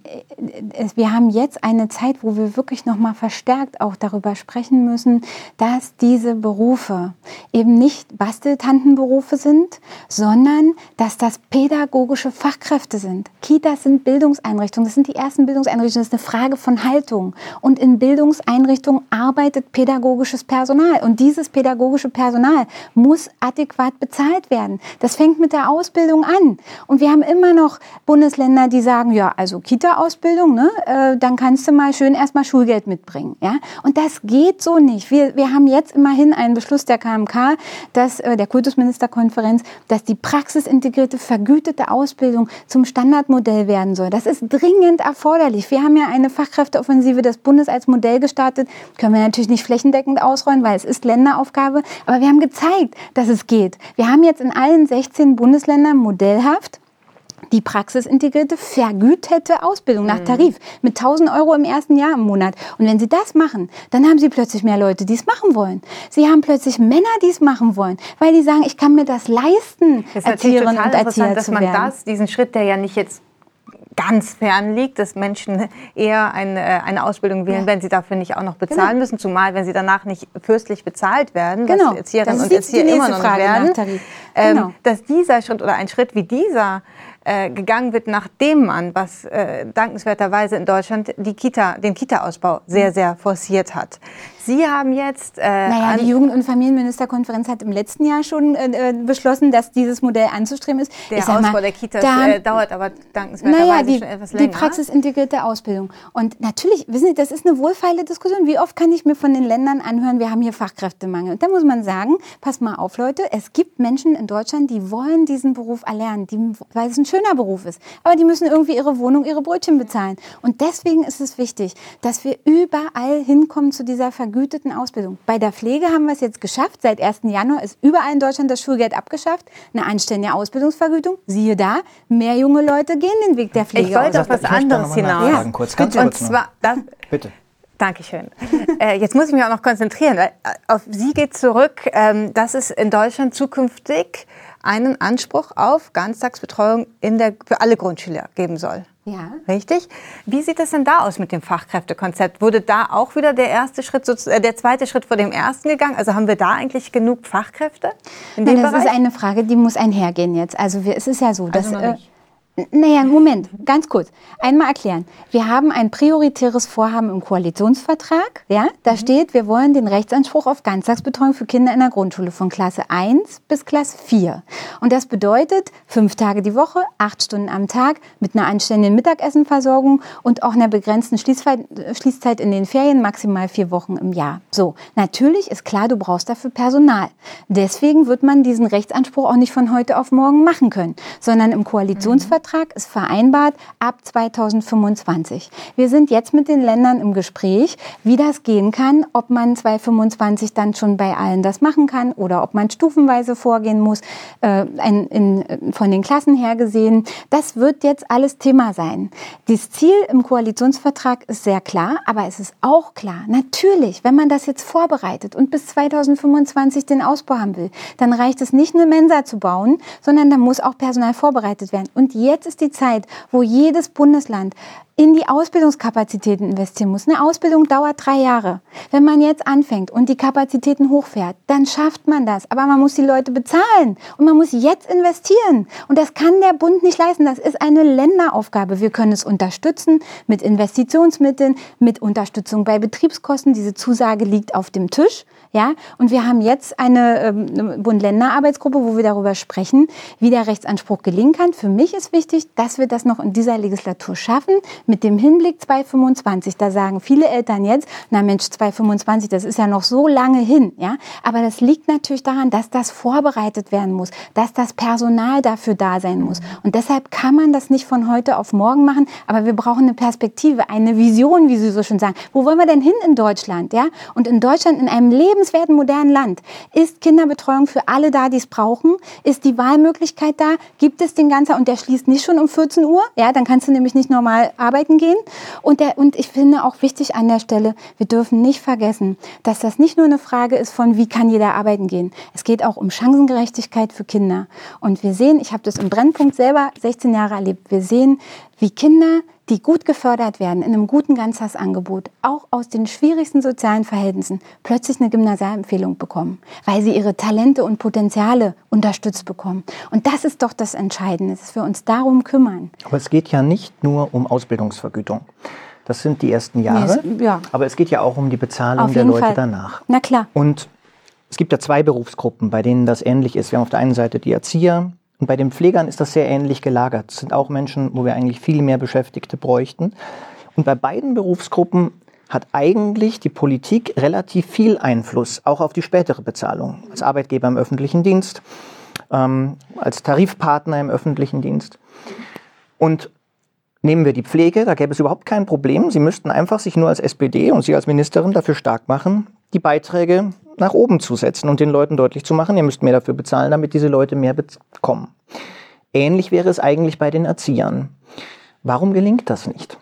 wir haben jetzt eine Zeit, wo wir wirklich noch mal verstärkt auch darüber sprechen müssen, dass diese Berufe eben nicht Basteltantenberufe sind, sondern dass das pädagogische Fachkräfte sind. Kitas sind Bildungseinrichtungen, das sind die ersten Bildungseinrichtungen, das ist eine Frage von Haltung. Und in Bildungseinrichtungen arbeitet pädagogisches Personal. Und dieses pädagogische Personal muss adäquat bezahlt werden. Das fängt mit der Ausbildung an. Und wir haben immer noch Bundesländer, die sagen, ja, also Kita-Ausbildung, ne, äh, dann kannst du mal schön erstmal Schulgeld mitbringen. Ja? Und das geht so nicht. Wir, wir haben jetzt immerhin einen Beschluss der KMK, dass, äh, der Kultusministerkonferenz, dass die praxisintegrierte, vergütete Ausbildung zum Standardmodell werden soll. Das ist dringend erforderlich. Wir haben ja eine Fachkräfteoffensive des Bundes als Modell gestartet. Können wir natürlich nicht flächendeckend ausrollen, weil es ist Länderaufgabe. Aber wir haben gezeigt, dass es geht. Wir haben jetzt in allen 16 Bundesländern modellhaft die praxisintegrierte, vergütete Ausbildung nach mhm. Tarif mit 1000 Euro im ersten Jahr im Monat. Und wenn Sie das machen, dann haben Sie plötzlich mehr Leute, die es machen wollen. Sie haben plötzlich Männer, die es machen wollen, weil die sagen, ich kann mir das leisten, das ist Erzieherin und Erzieher dass man das, diesen Schritt, der ja nicht jetzt ganz fern liegt, dass Menschen eher eine, eine Ausbildung wählen, ja. wenn sie dafür nicht auch noch bezahlen genau. müssen, zumal wenn sie danach nicht fürstlich bezahlt werden, genau. was Erzieherinnen und Erzieher immer noch nicht werden, ähm, genau. dass dieser Schritt oder ein Schritt wie dieser äh, gegangen wird, nachdem man, was äh, dankenswerterweise in Deutschland die Kita, den Kita-Ausbau sehr, sehr forciert hat. Sie haben jetzt. Äh, naja, die Jugend- und Familienministerkonferenz hat im letzten Jahr schon äh, äh beschlossen, dass dieses Modell anzustreben ist. Der Ausbau mal, der Kitas da, äh, dauert aber dankenswerterweise naja, die, schon etwas länger. Die praxisintegrierte Ausbildung. Und natürlich, wissen Sie, das ist eine wohlfeile Diskussion. Wie oft kann ich mir von den Ländern anhören, wir haben hier Fachkräftemangel. Und da muss man sagen, pass mal auf, Leute, es gibt Menschen in Deutschland, die wollen diesen Beruf erlernen, die, weil es ein schöner Beruf ist. Aber die müssen irgendwie ihre Wohnung, ihre Brötchen bezahlen. Und deswegen ist es wichtig, dass wir überall hinkommen zu dieser Vergütung vergüteten Ausbildung. Bei der Pflege haben wir es jetzt geschafft. Seit 1. Januar ist überall in Deutschland das Schulgeld abgeschafft. Eine anständige Ausbildungsvergütung. Siehe da, mehr junge Leute gehen den Weg der Pflege. Ich wollte auf was anderes hinaus. Ja. Kurz, ganz Und zwar, das, Bitte. Dankeschön. äh, jetzt muss ich mich auch noch konzentrieren. Weil äh, auf Sie geht zurück, ähm, dass es in Deutschland zukünftig einen Anspruch auf Ganztagsbetreuung in der, für alle Grundschüler geben soll. Ja. Richtig? Wie sieht es denn da aus mit dem Fachkräftekonzept? Wurde da auch wieder der erste Schritt, äh, der zweite Schritt vor dem ersten gegangen? Also haben wir da eigentlich genug Fachkräfte? In dem Nein, das Bereich? ist eine Frage, die muss einhergehen jetzt. Also wir, es ist ja so, dass also naja, Moment, ganz kurz. Einmal erklären. Wir haben ein prioritäres Vorhaben im Koalitionsvertrag. Ja, da mhm. steht, wir wollen den Rechtsanspruch auf Ganztagsbetreuung für Kinder in der Grundschule von Klasse 1 bis Klasse 4. Und das bedeutet fünf Tage die Woche, acht Stunden am Tag mit einer anständigen Mittagessenversorgung und auch einer begrenzten Schließzeit in den Ferien, maximal vier Wochen im Jahr. So, natürlich ist klar, du brauchst dafür Personal. Deswegen wird man diesen Rechtsanspruch auch nicht von heute auf morgen machen können, sondern im Koalitionsvertrag Rahmenvertrag ist vereinbart ab 2025. Wir sind jetzt mit den Ländern im Gespräch, wie das gehen kann, ob man 2025 dann schon bei allen das machen kann oder ob man stufenweise vorgehen muss, äh, in, in, von den Klassen her gesehen. Das wird jetzt alles Thema sein. Das Ziel im Koalitionsvertrag ist sehr klar, aber es ist auch klar, natürlich, wenn man das jetzt vorbereitet und bis 2025 den Ausbau haben will, dann reicht es nicht nur Mensa zu bauen, sondern da muss auch Personal vorbereitet werden. Und jetzt jetzt ist die Zeit, wo jedes Bundesland in die Ausbildungskapazitäten investieren muss. Eine Ausbildung dauert drei Jahre. Wenn man jetzt anfängt und die Kapazitäten hochfährt, dann schafft man das. Aber man muss die Leute bezahlen und man muss jetzt investieren. Und das kann der Bund nicht leisten. Das ist eine Länderaufgabe. Wir können es unterstützen mit Investitionsmitteln, mit Unterstützung bei Betriebskosten. Diese Zusage liegt auf dem Tisch. Ja, und wir haben jetzt eine ähm, Bund-Länder-Arbeitsgruppe, wo wir darüber sprechen, wie der Rechtsanspruch gelingen kann. Für mich ist wichtig, dass wir das noch in dieser Legislatur schaffen mit dem Hinblick 2025, da sagen viele Eltern jetzt, na Mensch, 2025, das ist ja noch so lange hin, ja. Aber das liegt natürlich daran, dass das vorbereitet werden muss, dass das Personal dafür da sein muss. Und deshalb kann man das nicht von heute auf morgen machen, aber wir brauchen eine Perspektive, eine Vision, wie Sie so schön sagen. Wo wollen wir denn hin in Deutschland, ja? Und in Deutschland, in einem lebenswerten, modernen Land, ist Kinderbetreuung für alle da, die es brauchen? Ist die Wahlmöglichkeit da? Gibt es den ganzen, und der schließt nicht schon um 14 Uhr, ja, dann kannst du nämlich nicht normal arbeiten arbeiten gehen. Und, der, und ich finde auch wichtig an der Stelle, wir dürfen nicht vergessen, dass das nicht nur eine Frage ist von, wie kann jeder arbeiten gehen. Es geht auch um Chancengerechtigkeit für Kinder. Und wir sehen, ich habe das im Brennpunkt selber 16 Jahre erlebt, wir sehen, wie Kinder die gut gefördert werden in einem guten Ganztagsangebot, auch aus den schwierigsten sozialen Verhältnissen, plötzlich eine Gymnasialempfehlung bekommen, weil sie ihre Talente und Potenziale unterstützt bekommen. Und das ist doch das Entscheidende, dass wir uns darum kümmern. Aber es geht ja nicht nur um Ausbildungsvergütung. Das sind die ersten Jahre. Ja. Aber es geht ja auch um die Bezahlung der Leute Fall. danach. Na klar. Und es gibt ja zwei Berufsgruppen, bei denen das ähnlich ist. Wir haben auf der einen Seite die Erzieher, und bei den Pflegern ist das sehr ähnlich gelagert. Das sind auch Menschen, wo wir eigentlich viel mehr Beschäftigte bräuchten. Und bei beiden Berufsgruppen hat eigentlich die Politik relativ viel Einfluss, auch auf die spätere Bezahlung. Als Arbeitgeber im öffentlichen Dienst, ähm, als Tarifpartner im öffentlichen Dienst. Und nehmen wir die Pflege, da gäbe es überhaupt kein Problem. Sie müssten einfach sich nur als SPD und Sie als Ministerin dafür stark machen, die Beiträge nach oben zu setzen und den Leuten deutlich zu machen, ihr müsst mehr dafür bezahlen, damit diese Leute mehr bekommen. Ähnlich wäre es eigentlich bei den Erziehern. Warum gelingt das nicht?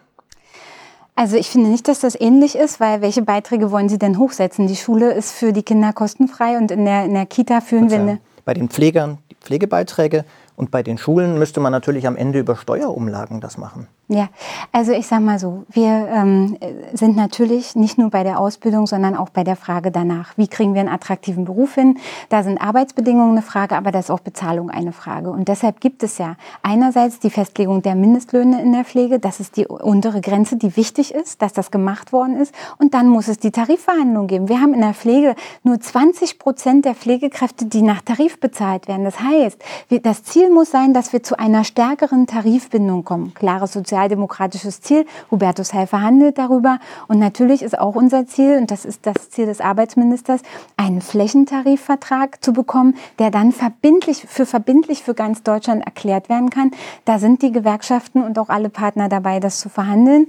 Also ich finde nicht, dass das ähnlich ist, weil welche Beiträge wollen Sie denn hochsetzen? Die Schule ist für die Kinder kostenfrei und in der, in der Kita führen wir eine... Bei den Pflegern die Pflegebeiträge und bei den Schulen müsste man natürlich am Ende über Steuerumlagen das machen. Ja, also ich sage mal so, wir ähm, sind natürlich nicht nur bei der Ausbildung, sondern auch bei der Frage danach. Wie kriegen wir einen attraktiven Beruf hin? Da sind Arbeitsbedingungen eine Frage, aber da ist auch Bezahlung eine Frage. Und deshalb gibt es ja einerseits die Festlegung der Mindestlöhne in der Pflege. Das ist die untere Grenze, die wichtig ist, dass das gemacht worden ist. Und dann muss es die Tarifverhandlung geben. Wir haben in der Pflege nur 20 Prozent der Pflegekräfte, die nach Tarif bezahlt werden. Das heißt, das Ziel muss sein, dass wir zu einer stärkeren Tarifbindung kommen. Klares Sozial sozialdemokratisches Ziel. Hubertus Heil verhandelt darüber. Und natürlich ist auch unser Ziel, und das ist das Ziel des Arbeitsministers, einen Flächentarifvertrag zu bekommen, der dann verbindlich, für verbindlich für ganz Deutschland erklärt werden kann. Da sind die Gewerkschaften und auch alle Partner dabei, das zu verhandeln.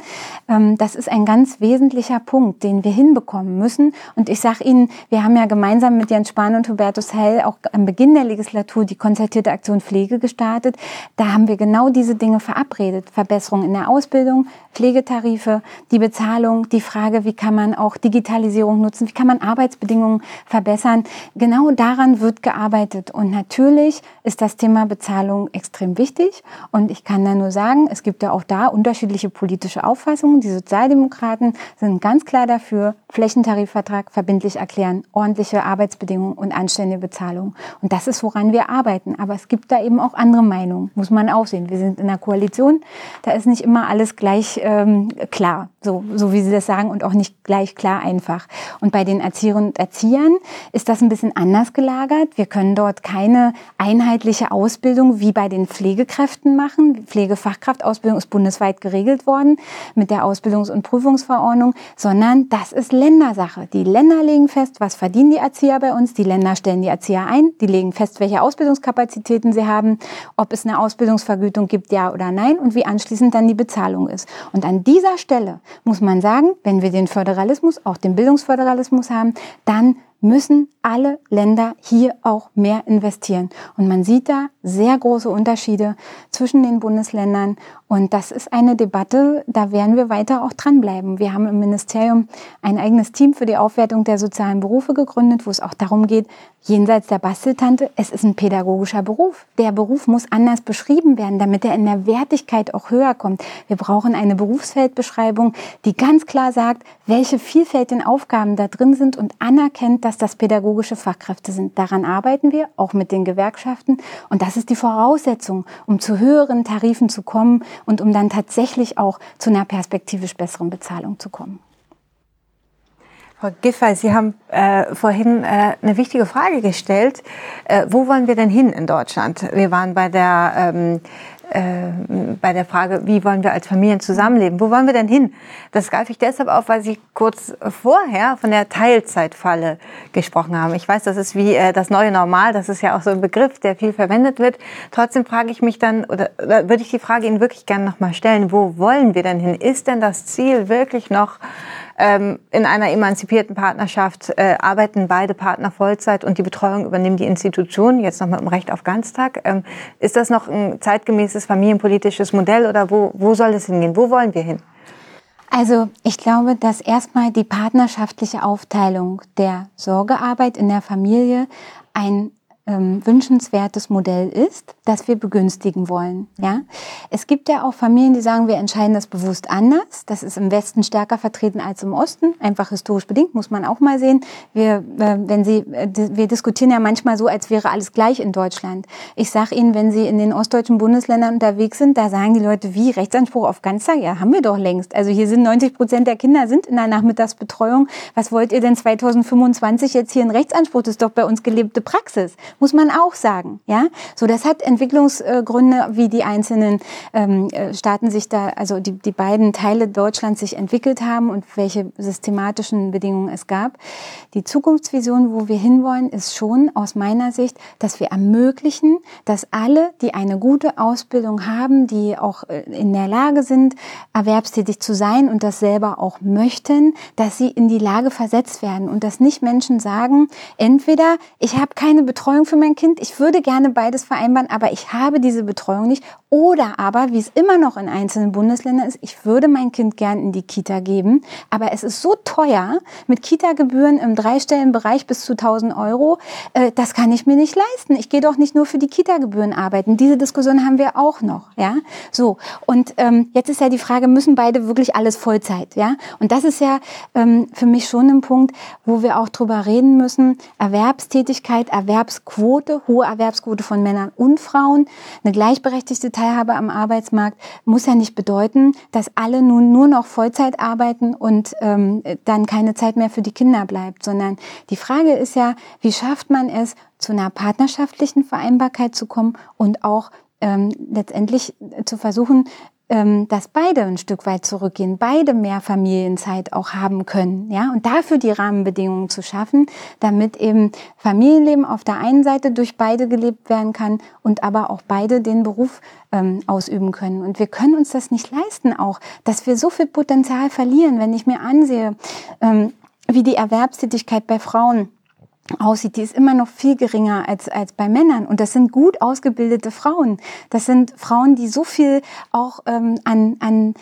Ähm, das ist ein ganz wesentlicher Punkt, den wir hinbekommen müssen. Und ich sage Ihnen, wir haben ja gemeinsam mit Jens Spahn und Hubertus Hell auch am Beginn der Legislatur die konzertierte Aktion Pflege gestartet. Da haben wir genau diese Dinge verabredet. Verbesserung in der Ausbildung, Pflegetarife, die Bezahlung, die Frage, wie kann man auch Digitalisierung nutzen, wie kann man Arbeitsbedingungen verbessern. Genau daran wird gearbeitet. Und natürlich ist das Thema Bezahlung extrem wichtig. Und ich kann da nur sagen, es gibt ja auch da unterschiedliche politische Auffassungen. Die Sozialdemokraten sind ganz klar dafür, Flächentarifvertrag verbindlich erklären, ordentliche Arbeitsbedingungen und anständige Bezahlung. Und das ist, woran wir arbeiten. Aber es gibt da eben auch andere Meinungen, muss man auch sehen. Wir sind in einer Koalition, da ist nicht immer alles gleich ähm, klar, so, so wie Sie das sagen, und auch nicht gleich klar einfach. Und bei den Erzieherinnen und Erziehern ist das ein bisschen anders gelagert. Wir können dort keine einheitliche Ausbildung wie bei den Pflegekräften machen. Pflegefachkraftausbildung ist bundesweit geregelt worden mit der Ausbildungs- und Prüfungsverordnung, sondern das ist Ländersache. Die Länder legen fest, was verdienen die Erzieher bei uns. Die Länder stellen die Erzieher ein. Die legen fest, welche Ausbildungskapazitäten sie haben, ob es eine Ausbildungsvergütung gibt, ja oder nein, und wie anschließend dann die Bezahlung ist. Und an dieser Stelle muss man sagen, wenn wir den Föderalismus, auch den Bildungsföderalismus haben, dann müssen alle Länder hier auch mehr investieren. Und man sieht da sehr große Unterschiede zwischen den Bundesländern. Und das ist eine Debatte, da werden wir weiter auch dranbleiben. Wir haben im Ministerium ein eigenes Team für die Aufwertung der sozialen Berufe gegründet, wo es auch darum geht, jenseits der Basteltante, es ist ein pädagogischer Beruf. Der Beruf muss anders beschrieben werden, damit er in der Wertigkeit auch höher kommt. Wir brauchen eine Berufsfeldbeschreibung, die ganz klar sagt, welche vielfältigen Aufgaben da drin sind und anerkennt, dass das pädagogische Fachkräfte sind. Daran arbeiten wir, auch mit den Gewerkschaften. Und das ist die Voraussetzung, um zu höheren Tarifen zu kommen und um dann tatsächlich auch zu einer perspektivisch besseren Bezahlung zu kommen. Frau Giffey, Sie haben äh, vorhin äh, eine wichtige Frage gestellt. Äh, wo wollen wir denn hin in Deutschland? Wir waren bei der, ähm, äh, bei der Frage, wie wollen wir als Familien zusammenleben? Wo wollen wir denn hin? Das greife ich deshalb auf, weil Sie kurz vorher von der Teilzeitfalle gesprochen haben. Ich weiß, das ist wie äh, das neue Normal. Das ist ja auch so ein Begriff, der viel verwendet wird. Trotzdem frage ich mich dann, oder, oder würde ich die Frage Ihnen wirklich gerne nochmal stellen, wo wollen wir denn hin? Ist denn das Ziel wirklich noch ähm, in einer emanzipierten Partnerschaft äh, arbeiten beide Partner Vollzeit und die Betreuung übernehmen die Institution, jetzt noch mit dem Recht auf Ganztag. Ähm, ist das noch ein zeitgemäßes familienpolitisches Modell oder wo, wo soll es hingehen? Wo wollen wir hin? Also ich glaube, dass erstmal die partnerschaftliche Aufteilung der Sorgearbeit in der Familie ein ähm, wünschenswertes Modell ist, das wir begünstigen wollen. Ja? Es gibt ja auch Familien, die sagen, wir entscheiden das bewusst anders. Das ist im Westen stärker vertreten als im Osten, einfach historisch bedingt, muss man auch mal sehen. Wir, äh, wenn Sie, äh, wir diskutieren ja manchmal so, als wäre alles gleich in Deutschland. Ich sage Ihnen, wenn Sie in den ostdeutschen Bundesländern unterwegs sind, da sagen die Leute, wie Rechtsanspruch auf Ganztag? Ja, haben wir doch längst. Also hier sind 90 Prozent der Kinder sind in der Nachmittagsbetreuung. Was wollt ihr denn 2025 jetzt hier in Rechtsanspruch? Das ist doch bei uns gelebte Praxis muss man auch sagen. Ja, so das hat Entwicklungsgründe, wie die einzelnen ähm, äh, Staaten sich da, also die, die beiden Teile Deutschlands sich entwickelt haben und welche systematischen Bedingungen es gab. Die Zukunftsvision, wo wir hinwollen, ist schon aus meiner Sicht, dass wir ermöglichen, dass alle, die eine gute Ausbildung haben, die auch äh, in der Lage sind, erwerbstätig zu sein und das selber auch möchten, dass sie in die Lage versetzt werden und dass nicht Menschen sagen, entweder ich habe keine Betreuung für mein Kind, ich würde gerne beides vereinbaren, aber ich habe diese Betreuung nicht. Oder aber, wie es immer noch in einzelnen Bundesländern ist, ich würde mein Kind gern in die Kita geben, aber es ist so teuer mit Kita-Gebühren im dreistelligen Bereich bis zu 1000 Euro, äh, das kann ich mir nicht leisten. Ich gehe doch nicht nur für die Kita-Gebühren arbeiten. Diese Diskussion haben wir auch noch, ja. So und ähm, jetzt ist ja die Frage, müssen beide wirklich alles Vollzeit, ja? Und das ist ja ähm, für mich schon ein Punkt, wo wir auch drüber reden müssen. Erwerbstätigkeit, Erwerbsquote, hohe Erwerbsquote von Männern und Frauen, eine gleichberechtigte Teilhabe am Arbeitsmarkt muss ja nicht bedeuten, dass alle nun nur noch Vollzeit arbeiten und ähm, dann keine Zeit mehr für die Kinder bleibt, sondern die Frage ist ja, wie schafft man es, zu einer partnerschaftlichen Vereinbarkeit zu kommen und auch ähm, letztendlich zu versuchen, dass beide ein Stück weit zurückgehen, beide mehr Familienzeit auch haben können, ja, und dafür die Rahmenbedingungen zu schaffen, damit eben Familienleben auf der einen Seite durch beide gelebt werden kann und aber auch beide den Beruf ähm, ausüben können. Und wir können uns das nicht leisten, auch, dass wir so viel Potenzial verlieren, wenn ich mir ansehe, ähm, wie die Erwerbstätigkeit bei Frauen aussieht, die ist immer noch viel geringer als, als bei Männern. Und das sind gut ausgebildete Frauen. Das sind Frauen, die so viel auch ähm, an, an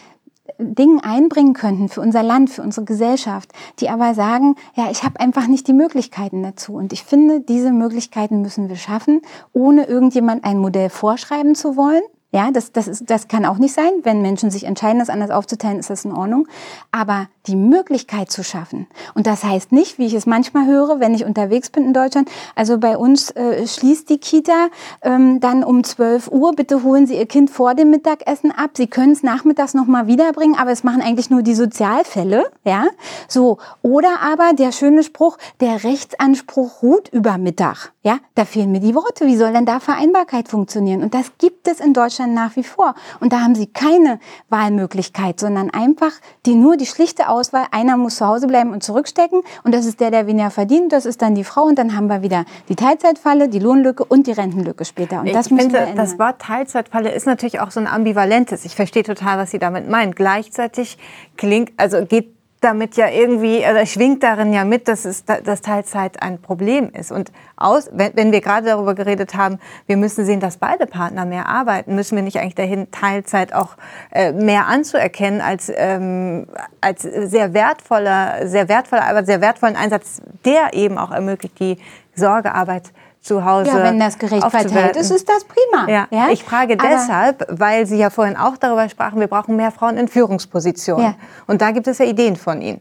Dingen einbringen könnten für unser Land, für unsere Gesellschaft, die aber sagen, ja, ich habe einfach nicht die Möglichkeiten dazu. Und ich finde, diese Möglichkeiten müssen wir schaffen, ohne irgendjemand ein Modell vorschreiben zu wollen, ja, das, das, ist, das kann auch nicht sein. Wenn Menschen sich entscheiden, das anders aufzuteilen, ist das in Ordnung. Aber die Möglichkeit zu schaffen. Und das heißt nicht, wie ich es manchmal höre, wenn ich unterwegs bin in Deutschland, also bei uns äh, schließt die Kita ähm, dann um 12 Uhr, bitte holen Sie Ihr Kind vor dem Mittagessen ab. Sie können es nachmittags nochmal wiederbringen, aber es machen eigentlich nur die Sozialfälle. Ja, so. Oder aber der schöne Spruch, der Rechtsanspruch ruht über Mittag. Ja, da fehlen mir die Worte. Wie soll denn da Vereinbarkeit funktionieren? Und das gibt es in Deutschland Deutschland nach wie vor. Und da haben sie keine Wahlmöglichkeit, sondern einfach die nur die schlichte Auswahl, einer muss zu Hause bleiben und zurückstecken und das ist der, der weniger verdient, das ist dann die Frau und dann haben wir wieder die Teilzeitfalle, die Lohnlücke und die Rentenlücke später. Und das ich finde, das Wort Teilzeitfalle ist natürlich auch so ein ambivalentes. Ich verstehe total, was Sie damit meinen. Gleichzeitig klingt, also geht damit ja irgendwie, oder schwingt darin ja mit, dass, es, dass Teilzeit ein Problem ist. Und aus, wenn, wenn wir gerade darüber geredet haben, wir müssen sehen, dass beide Partner mehr arbeiten, müssen wir nicht eigentlich dahin, Teilzeit auch äh, mehr anzuerkennen als, ähm, als sehr wertvoller, sehr wertvoller, aber sehr wertvollen Einsatz, der eben auch ermöglicht, die Sorgearbeit zu Hause. Ja, wenn das gerecht verteilt ist, ist das prima. Ja. ja? Ich frage Aber deshalb, weil Sie ja vorhin auch darüber sprachen, wir brauchen mehr Frauen in Führungspositionen. Ja. Und da gibt es ja Ideen von Ihnen.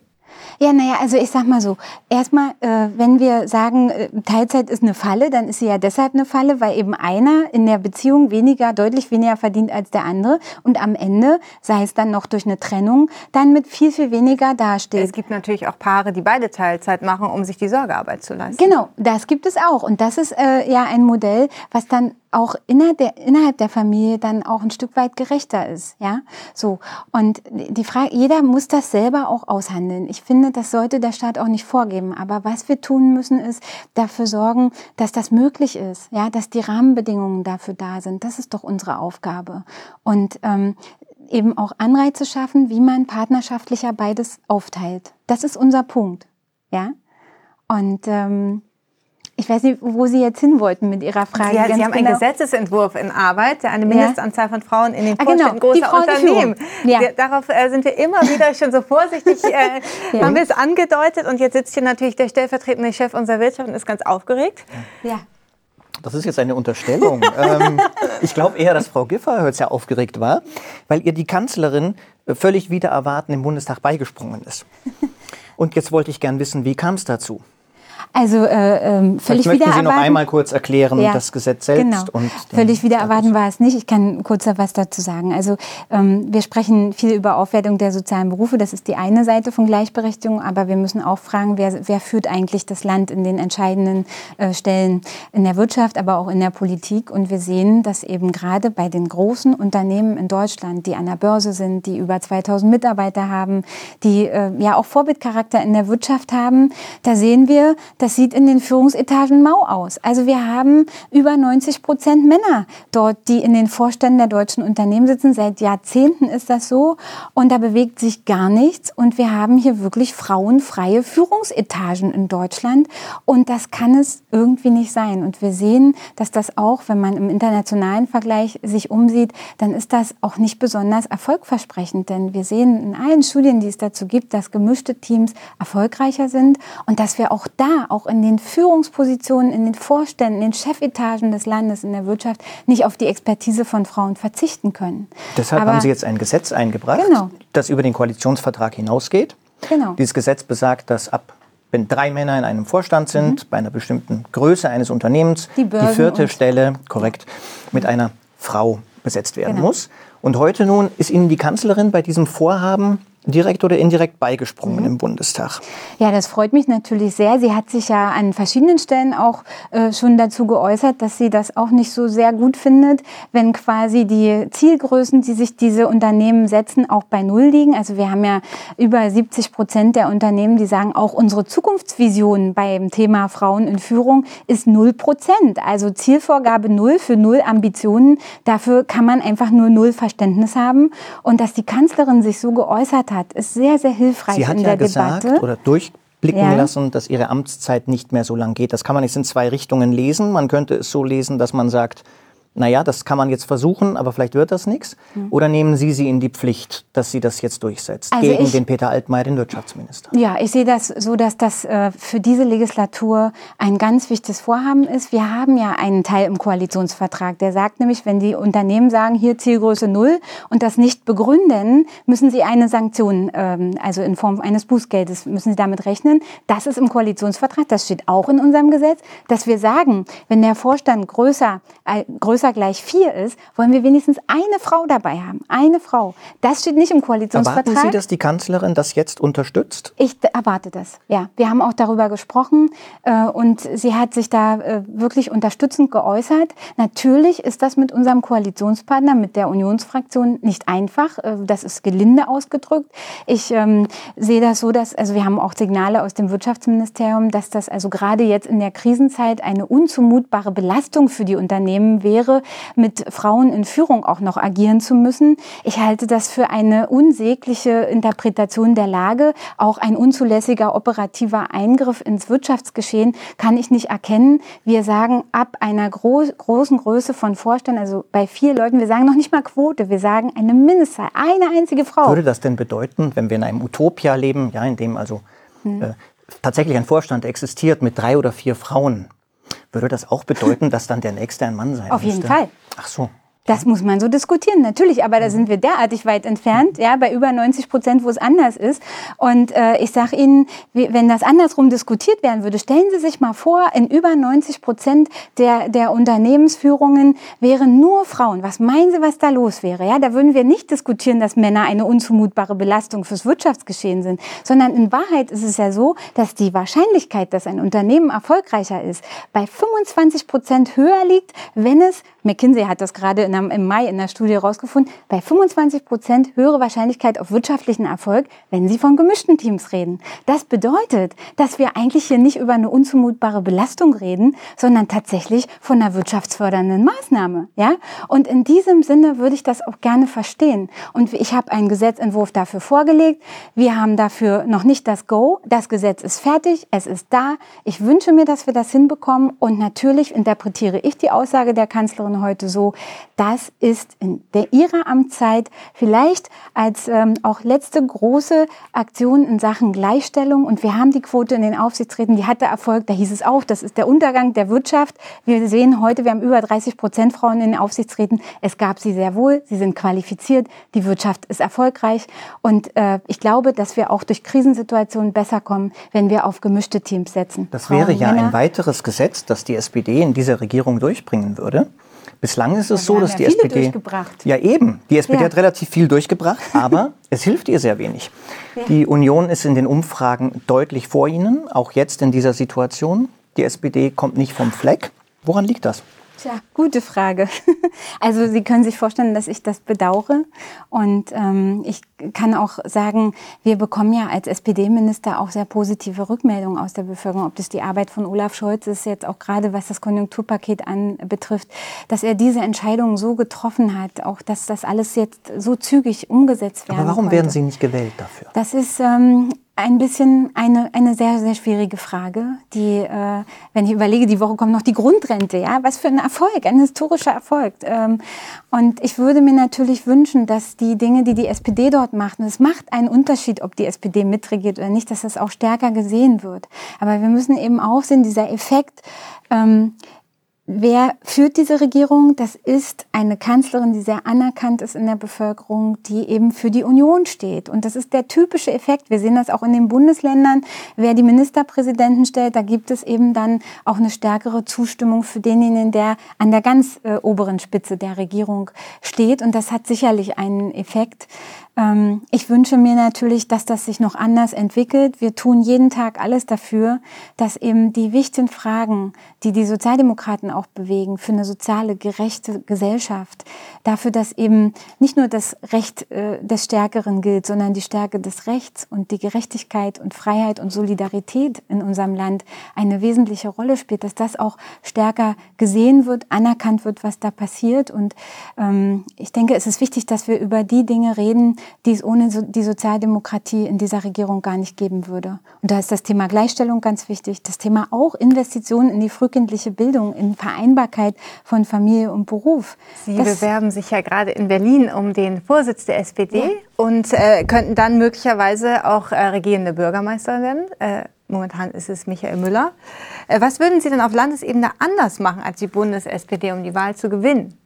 Ja, naja, also ich sag mal so, erstmal, äh, wenn wir sagen, äh, Teilzeit ist eine Falle, dann ist sie ja deshalb eine Falle, weil eben einer in der Beziehung weniger, deutlich weniger verdient als der andere und am Ende, sei es dann noch durch eine Trennung, dann mit viel, viel weniger dasteht. Es gibt natürlich auch Paare, die beide Teilzeit machen, um sich die Sorgearbeit zu leisten. Genau, das gibt es auch. Und das ist äh, ja ein Modell, was dann auch innerhalb der, innerhalb der Familie dann auch ein Stück weit gerechter ist, ja. So. Und die Frage, jeder muss das selber auch aushandeln. Ich finde, das sollte der Staat auch nicht vorgeben. Aber was wir tun müssen, ist dafür sorgen, dass das möglich ist, ja, dass die Rahmenbedingungen dafür da sind. Das ist doch unsere Aufgabe. Und ähm, eben auch Anreize schaffen, wie man partnerschaftlicher beides aufteilt. Das ist unser Punkt. Ja. Und ähm, ich weiß nicht, wo Sie jetzt hin wollten mit Ihrer Frage. Sie, Sie haben genau. einen Gesetzesentwurf in Arbeit, der eine Mindestanzahl von Frauen in den ah, Vorständen genau. großer Unternehmen. Ja. Wir, darauf äh, sind wir immer wieder schon so vorsichtig, äh, ja. haben wir es angedeutet. Und jetzt sitzt hier natürlich der stellvertretende Chef unserer Wirtschaft und ist ganz aufgeregt. Ja. Das ist jetzt eine Unterstellung. ähm, ich glaube eher, dass Frau Giffer sehr aufgeregt war, weil ihr die Kanzlerin äh, völlig wieder erwarten im Bundestag beigesprungen ist. Und jetzt wollte ich gern wissen, wie kam es dazu? Also äh, ähm, völlig Vielleicht möchten Sie noch einmal kurz erklären, ja, das Gesetz selbst. Genau. Und völlig wieder erwarten war es nicht. Ich kann kurz was dazu sagen. Also ähm, wir sprechen viel über Aufwertung der sozialen Berufe. Das ist die eine Seite von Gleichberechtigung. Aber wir müssen auch fragen, wer, wer führt eigentlich das Land in den entscheidenden äh, Stellen in der Wirtschaft, aber auch in der Politik. Und wir sehen, dass eben gerade bei den großen Unternehmen in Deutschland, die an der Börse sind, die über 2000 Mitarbeiter haben, die äh, ja auch Vorbildcharakter in der Wirtschaft haben, da sehen wir, das sieht in den Führungsetagen mau aus. Also wir haben über 90 Prozent Männer dort, die in den Vorständen der deutschen Unternehmen sitzen. Seit Jahrzehnten ist das so. Und da bewegt sich gar nichts. Und wir haben hier wirklich frauenfreie Führungsetagen in Deutschland. Und das kann es irgendwie nicht sein. Und wir sehen, dass das auch, wenn man im internationalen Vergleich sich umsieht, dann ist das auch nicht besonders erfolgversprechend. Denn wir sehen in allen Studien, die es dazu gibt, dass gemischte Teams erfolgreicher sind und dass wir auch da auch in den Führungspositionen, in den Vorständen, in den Chefetagen des Landes, in der Wirtschaft nicht auf die Expertise von Frauen verzichten können. Deshalb Aber, haben Sie jetzt ein Gesetz eingebracht, genau. das über den Koalitionsvertrag hinausgeht. Genau. Dieses Gesetz besagt, dass ab wenn drei Männer in einem Vorstand sind, mhm. bei einer bestimmten Größe eines Unternehmens, die, die vierte Stelle, korrekt, mit einer Frau besetzt werden genau. muss. Und heute nun ist Ihnen die Kanzlerin bei diesem Vorhaben direkt oder indirekt beigesprungen mhm. im Bundestag. Ja, das freut mich natürlich sehr. Sie hat sich ja an verschiedenen Stellen auch äh, schon dazu geäußert, dass sie das auch nicht so sehr gut findet, wenn quasi die Zielgrößen, die sich diese Unternehmen setzen, auch bei Null liegen. Also wir haben ja über 70 Prozent der Unternehmen, die sagen, auch unsere Zukunftsvision beim Thema Frauen in Führung ist Null Prozent. Also Zielvorgabe Null für Null Ambitionen. Dafür kann man einfach nur Null Verständnis haben. Und dass die Kanzlerin sich so geäußert hat, ist sehr, sehr hilfreich Sie hat in ja der gesagt, Debatte. Oder durchblicken ja. lassen, dass ihre Amtszeit nicht mehr so lang geht. Das kann man jetzt in zwei Richtungen lesen. Man könnte es so lesen, dass man sagt, naja, das kann man jetzt versuchen, aber vielleicht wird das nichts? Oder nehmen Sie sie in die Pflicht, dass sie das jetzt durchsetzt also gegen ich, den Peter Altmaier, den Wirtschaftsminister? Ja, ich sehe das so, dass das äh, für diese Legislatur ein ganz wichtiges Vorhaben ist. Wir haben ja einen Teil im Koalitionsvertrag, der sagt nämlich, wenn die Unternehmen sagen, hier Zielgröße null und das nicht begründen, müssen sie eine Sanktion, ähm, also in Form eines Bußgeldes, müssen sie damit rechnen. Das ist im Koalitionsvertrag, das steht auch in unserem Gesetz, dass wir sagen, wenn der Vorstand größer, äh, größer größer gleich vier ist, wollen wir wenigstens eine Frau dabei haben. Eine Frau. Das steht nicht im Koalitionsvertrag. Erwarten Sie, dass die Kanzlerin das jetzt unterstützt? Ich erwarte das, ja. Wir haben auch darüber gesprochen äh, und sie hat sich da äh, wirklich unterstützend geäußert. Natürlich ist das mit unserem Koalitionspartner, mit der Unionsfraktion nicht einfach. Äh, das ist gelinde ausgedrückt. Ich ähm, sehe das so, dass, also wir haben auch Signale aus dem Wirtschaftsministerium, dass das also gerade jetzt in der Krisenzeit eine unzumutbare Belastung für die Unternehmen wäre, wäre, mit Frauen in Führung auch noch agieren zu müssen. Ich halte das für eine unsägliche Interpretation der Lage. Auch ein unzulässiger operativer Eingriff ins Wirtschaftsgeschehen kann ich nicht erkennen. Wir sagen ab einer gro großen Größe von Vorständen, also bei vier Leuten, wir sagen noch nicht mal Quote, wir sagen eine Mindestzahl, eine einzige Frau. Würde das denn bedeuten, wenn wir in einem Utopia leben, ja, in dem also hm. äh, tatsächlich ein Vorstand existiert mit drei oder vier Frauen, würde das auch bedeuten, dass dann der Nächste ein Mann sein Auf jeden Fall. Ach so. Das muss man so diskutieren, natürlich, aber da sind wir derartig weit entfernt, ja, bei über 90 Prozent, wo es anders ist. Und äh, ich sage Ihnen, wenn das andersrum diskutiert werden würde, stellen Sie sich mal vor, in über 90 Prozent der, der Unternehmensführungen wären nur Frauen. Was meinen Sie, was da los wäre? Ja, da würden wir nicht diskutieren, dass Männer eine unzumutbare Belastung fürs Wirtschaftsgeschehen sind, sondern in Wahrheit ist es ja so, dass die Wahrscheinlichkeit, dass ein Unternehmen erfolgreicher ist, bei 25 Prozent höher liegt, wenn es McKinsey hat das gerade im Mai in der Studie herausgefunden, bei 25 Prozent höhere Wahrscheinlichkeit auf wirtschaftlichen Erfolg, wenn Sie von gemischten Teams reden. Das bedeutet, dass wir eigentlich hier nicht über eine unzumutbare Belastung reden, sondern tatsächlich von einer wirtschaftsfördernden Maßnahme. Ja? Und in diesem Sinne würde ich das auch gerne verstehen. Und ich habe einen Gesetzentwurf dafür vorgelegt. Wir haben dafür noch nicht das Go. Das Gesetz ist fertig, es ist da. Ich wünsche mir, dass wir das hinbekommen. Und natürlich interpretiere ich die Aussage der Kanzlerin Kanzlerin heute so, das ist in der, ihrer Amtszeit vielleicht als ähm, auch letzte große Aktion in Sachen Gleichstellung und wir haben die Quote in den Aufsichtsräten, die hatte Erfolg, da hieß es auch, das ist der Untergang der Wirtschaft. Wir sehen heute, wir haben über 30 Prozent Frauen in den Aufsichtsräten. Es gab sie sehr wohl, sie sind qualifiziert, die Wirtschaft ist erfolgreich und äh, ich glaube, dass wir auch durch Krisensituationen besser kommen, wenn wir auf gemischte Teams setzen. Das wäre ja Männer. ein weiteres Gesetz, das die SPD in dieser Regierung durchbringen würde. Bislang ist es ja, so, dass die SPD. Ja, eben. Die SPD ja. hat relativ viel durchgebracht, aber es hilft ihr sehr wenig. Ja. Die Union ist in den Umfragen deutlich vor ihnen, auch jetzt in dieser Situation. Die SPD kommt nicht vom Fleck. Woran liegt das? Tja, gute Frage. Also Sie können sich vorstellen, dass ich das bedauere. Und ähm, ich kann auch sagen, wir bekommen ja als SPD-Minister auch sehr positive Rückmeldungen aus der Bevölkerung, ob das die Arbeit von Olaf Scholz ist, jetzt auch gerade was das Konjunkturpaket anbetrifft, dass er diese Entscheidung so getroffen hat, auch dass das alles jetzt so zügig umgesetzt werden Aber warum konnte. werden Sie nicht gewählt dafür? Das ist ähm, ein bisschen eine, eine sehr, sehr schwierige Frage, die, äh, wenn ich überlege, die Woche kommt noch die Grundrente, ja, was für ein Erfolg, ein historischer Erfolg. Ähm, und ich würde mir natürlich wünschen, dass die Dinge, die die SPD dort macht, und es macht einen Unterschied, ob die SPD mitregiert oder nicht, dass das auch stärker gesehen wird. Aber wir müssen eben auch sehen, dieser Effekt, ähm, Wer führt diese Regierung? Das ist eine Kanzlerin, die sehr anerkannt ist in der Bevölkerung, die eben für die Union steht. Und das ist der typische Effekt. Wir sehen das auch in den Bundesländern. Wer die Ministerpräsidenten stellt, da gibt es eben dann auch eine stärkere Zustimmung für denjenigen, der an der ganz äh, oberen Spitze der Regierung steht. Und das hat sicherlich einen Effekt. Ähm, ich wünsche mir natürlich, dass das sich noch anders entwickelt. Wir tun jeden Tag alles dafür, dass eben die wichtigen Fragen, die die Sozialdemokraten auch bewegen, für eine soziale, gerechte Gesellschaft, dafür, dass eben nicht nur das Recht äh, des Stärkeren gilt, sondern die Stärke des Rechts und die Gerechtigkeit und Freiheit und Solidarität in unserem Land eine wesentliche Rolle spielt, dass das auch stärker gesehen wird, anerkannt wird, was da passiert. Und ähm, ich denke, es ist wichtig, dass wir über die Dinge reden, die es ohne die Sozialdemokratie in dieser Regierung gar nicht geben würde. Und da ist das Thema Gleichstellung ganz wichtig, das Thema auch Investitionen in die frühkindliche Bildung, in Vereinbarkeit von Familie und Beruf. Sie das bewerben sich ja gerade in Berlin um den Vorsitz der SPD ja. und äh, könnten dann möglicherweise auch äh, regierende Bürgermeister werden. Äh, momentan ist es Michael Müller. Äh, was würden Sie denn auf Landesebene anders machen als die Bundes-SPD, um die Wahl zu gewinnen?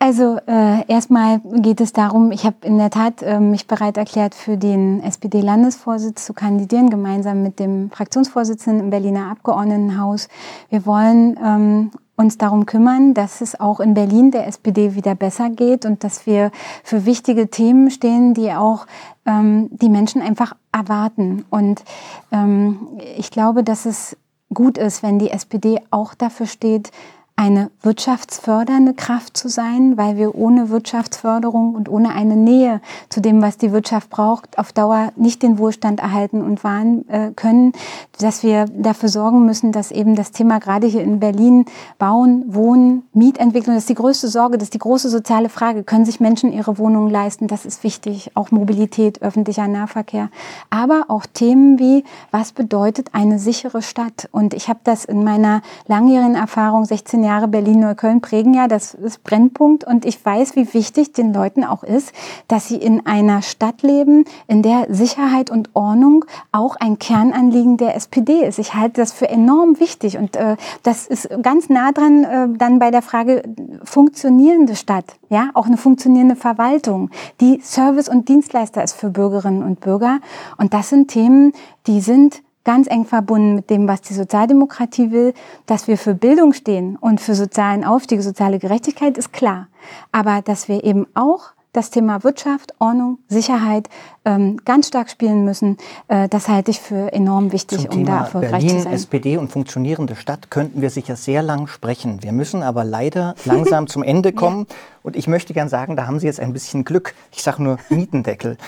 Also äh, erstmal geht es darum, ich habe in der Tat äh, mich bereit erklärt, für den SPD-Landesvorsitz zu kandidieren, gemeinsam mit dem Fraktionsvorsitzenden im Berliner Abgeordnetenhaus. Wir wollen ähm, uns darum kümmern, dass es auch in Berlin der SPD wieder besser geht und dass wir für wichtige Themen stehen, die auch ähm, die Menschen einfach erwarten. Und ähm, ich glaube, dass es gut ist, wenn die SPD auch dafür steht, eine wirtschaftsfördernde Kraft zu sein, weil wir ohne Wirtschaftsförderung und ohne eine Nähe zu dem, was die Wirtschaft braucht, auf Dauer nicht den Wohlstand erhalten und wahren äh, können, dass wir dafür sorgen müssen, dass eben das Thema gerade hier in Berlin Bauen, Wohnen, Mietentwicklung, das ist die größte Sorge, das ist die große soziale Frage. Können sich Menschen ihre Wohnungen leisten? Das ist wichtig. Auch Mobilität, öffentlicher Nahverkehr. Aber auch Themen wie, was bedeutet eine sichere Stadt? Und ich habe das in meiner langjährigen Erfahrung, 16 Jahre Jahre Berlin-Neukölln prägen ja das ist Brennpunkt. Und ich weiß, wie wichtig den Leuten auch ist, dass sie in einer Stadt leben, in der Sicherheit und Ordnung auch ein Kernanliegen der SPD ist. Ich halte das für enorm wichtig. Und äh, das ist ganz nah dran äh, dann bei der Frage funktionierende Stadt, ja, auch eine funktionierende Verwaltung, die Service und Dienstleister ist für Bürgerinnen und Bürger. Und das sind Themen, die sind ganz eng verbunden mit dem, was die Sozialdemokratie will, dass wir für Bildung stehen und für sozialen Aufstieg, soziale Gerechtigkeit ist klar. Aber dass wir eben auch das Thema Wirtschaft, Ordnung, Sicherheit ähm, ganz stark spielen müssen. Äh, das halte ich für enorm wichtig, Zum um Thema da erfolgreich Berlin, zu sein. SPD und funktionierende Stadt könnten wir sicher sehr lang sprechen. Wir müssen aber leider langsam zum Ende kommen. Und ich möchte gern sagen, da haben Sie jetzt ein bisschen Glück. Ich sage nur Mietendeckel.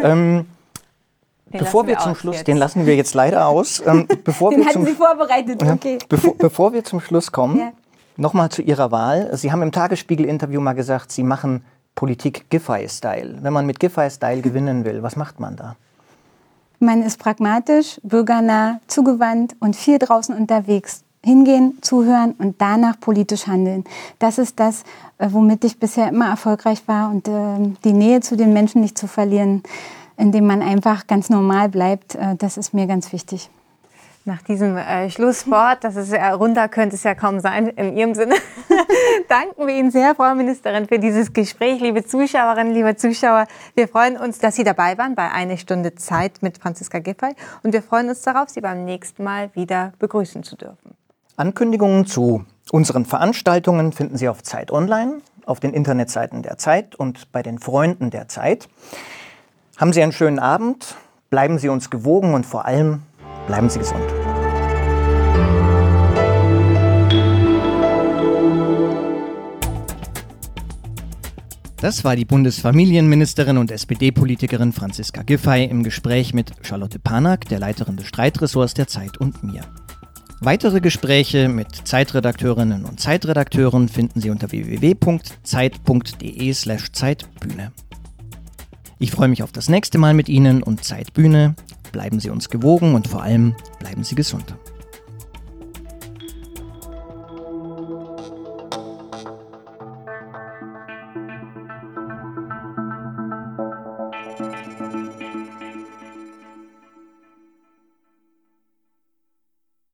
ähm, bevor lassen wir wir zum Schluss, jetzt. den lassen wir jetzt leider aus. Ähm, bevor Den wir hatten zum, Sie vorbereitet, okay. Bevor, bevor wir zum Schluss kommen, Ja. nochmal zu Ihrer Wahl. Sie haben im Tagesspiegel-Interview mal gesagt, Sie machen Politik Giffey-Style. Wenn man mit Giffey-Style gewinnen will, was macht man da? Man ist pragmatisch, bürgernah, zugewandt und viel draußen unterwegs. Hingehen, zuhören und danach politisch handeln. Das ist das, äh, womit ich bisher immer erfolgreich war und ähm, die Nähe zu den Menschen nicht zu verlieren, indem man einfach ganz normal bleibt. äh, Das ist mir ganz wichtig. Nach diesem äh, Schlusswort, das ist ja runter könnte es ja kaum sein, in Ihrem Sinne, danken wir Ihnen sehr, Frau Ministerin, für dieses Gespräch. Liebe Zuschauerinnen, liebe Zuschauer, wir freuen uns, dass Sie dabei waren bei Eine Stunde Zeit mit Franziska Giffey und wir freuen uns darauf, Sie beim nächsten Mal wieder begrüßen zu dürfen. Ankündigungen zu unseren Veranstaltungen finden Sie auf Zeit Online, auf den Internetseiten der Zeit und bei den Freunden der Zeit. Haben Sie einen schönen Abend, bleiben Sie uns gewogen und vor allem bleiben Sie gesund. Das war die Bundesfamilienministerin und SPD-Politikerin Franziska Giffey im Gespräch mit Charlotte Panak, der Leiterin des Streitressorts der Zeit und mir. Weitere Gespräche mit Zeitredakteurinnen und Zeitredakteuren finden Sie unter www.zeit.de/slash Zeitbühne. Ich freue mich auf das nächste Mal mit Ihnen und Zeitbühne. Bleiben Sie uns gewogen und vor allem bleiben Sie gesund.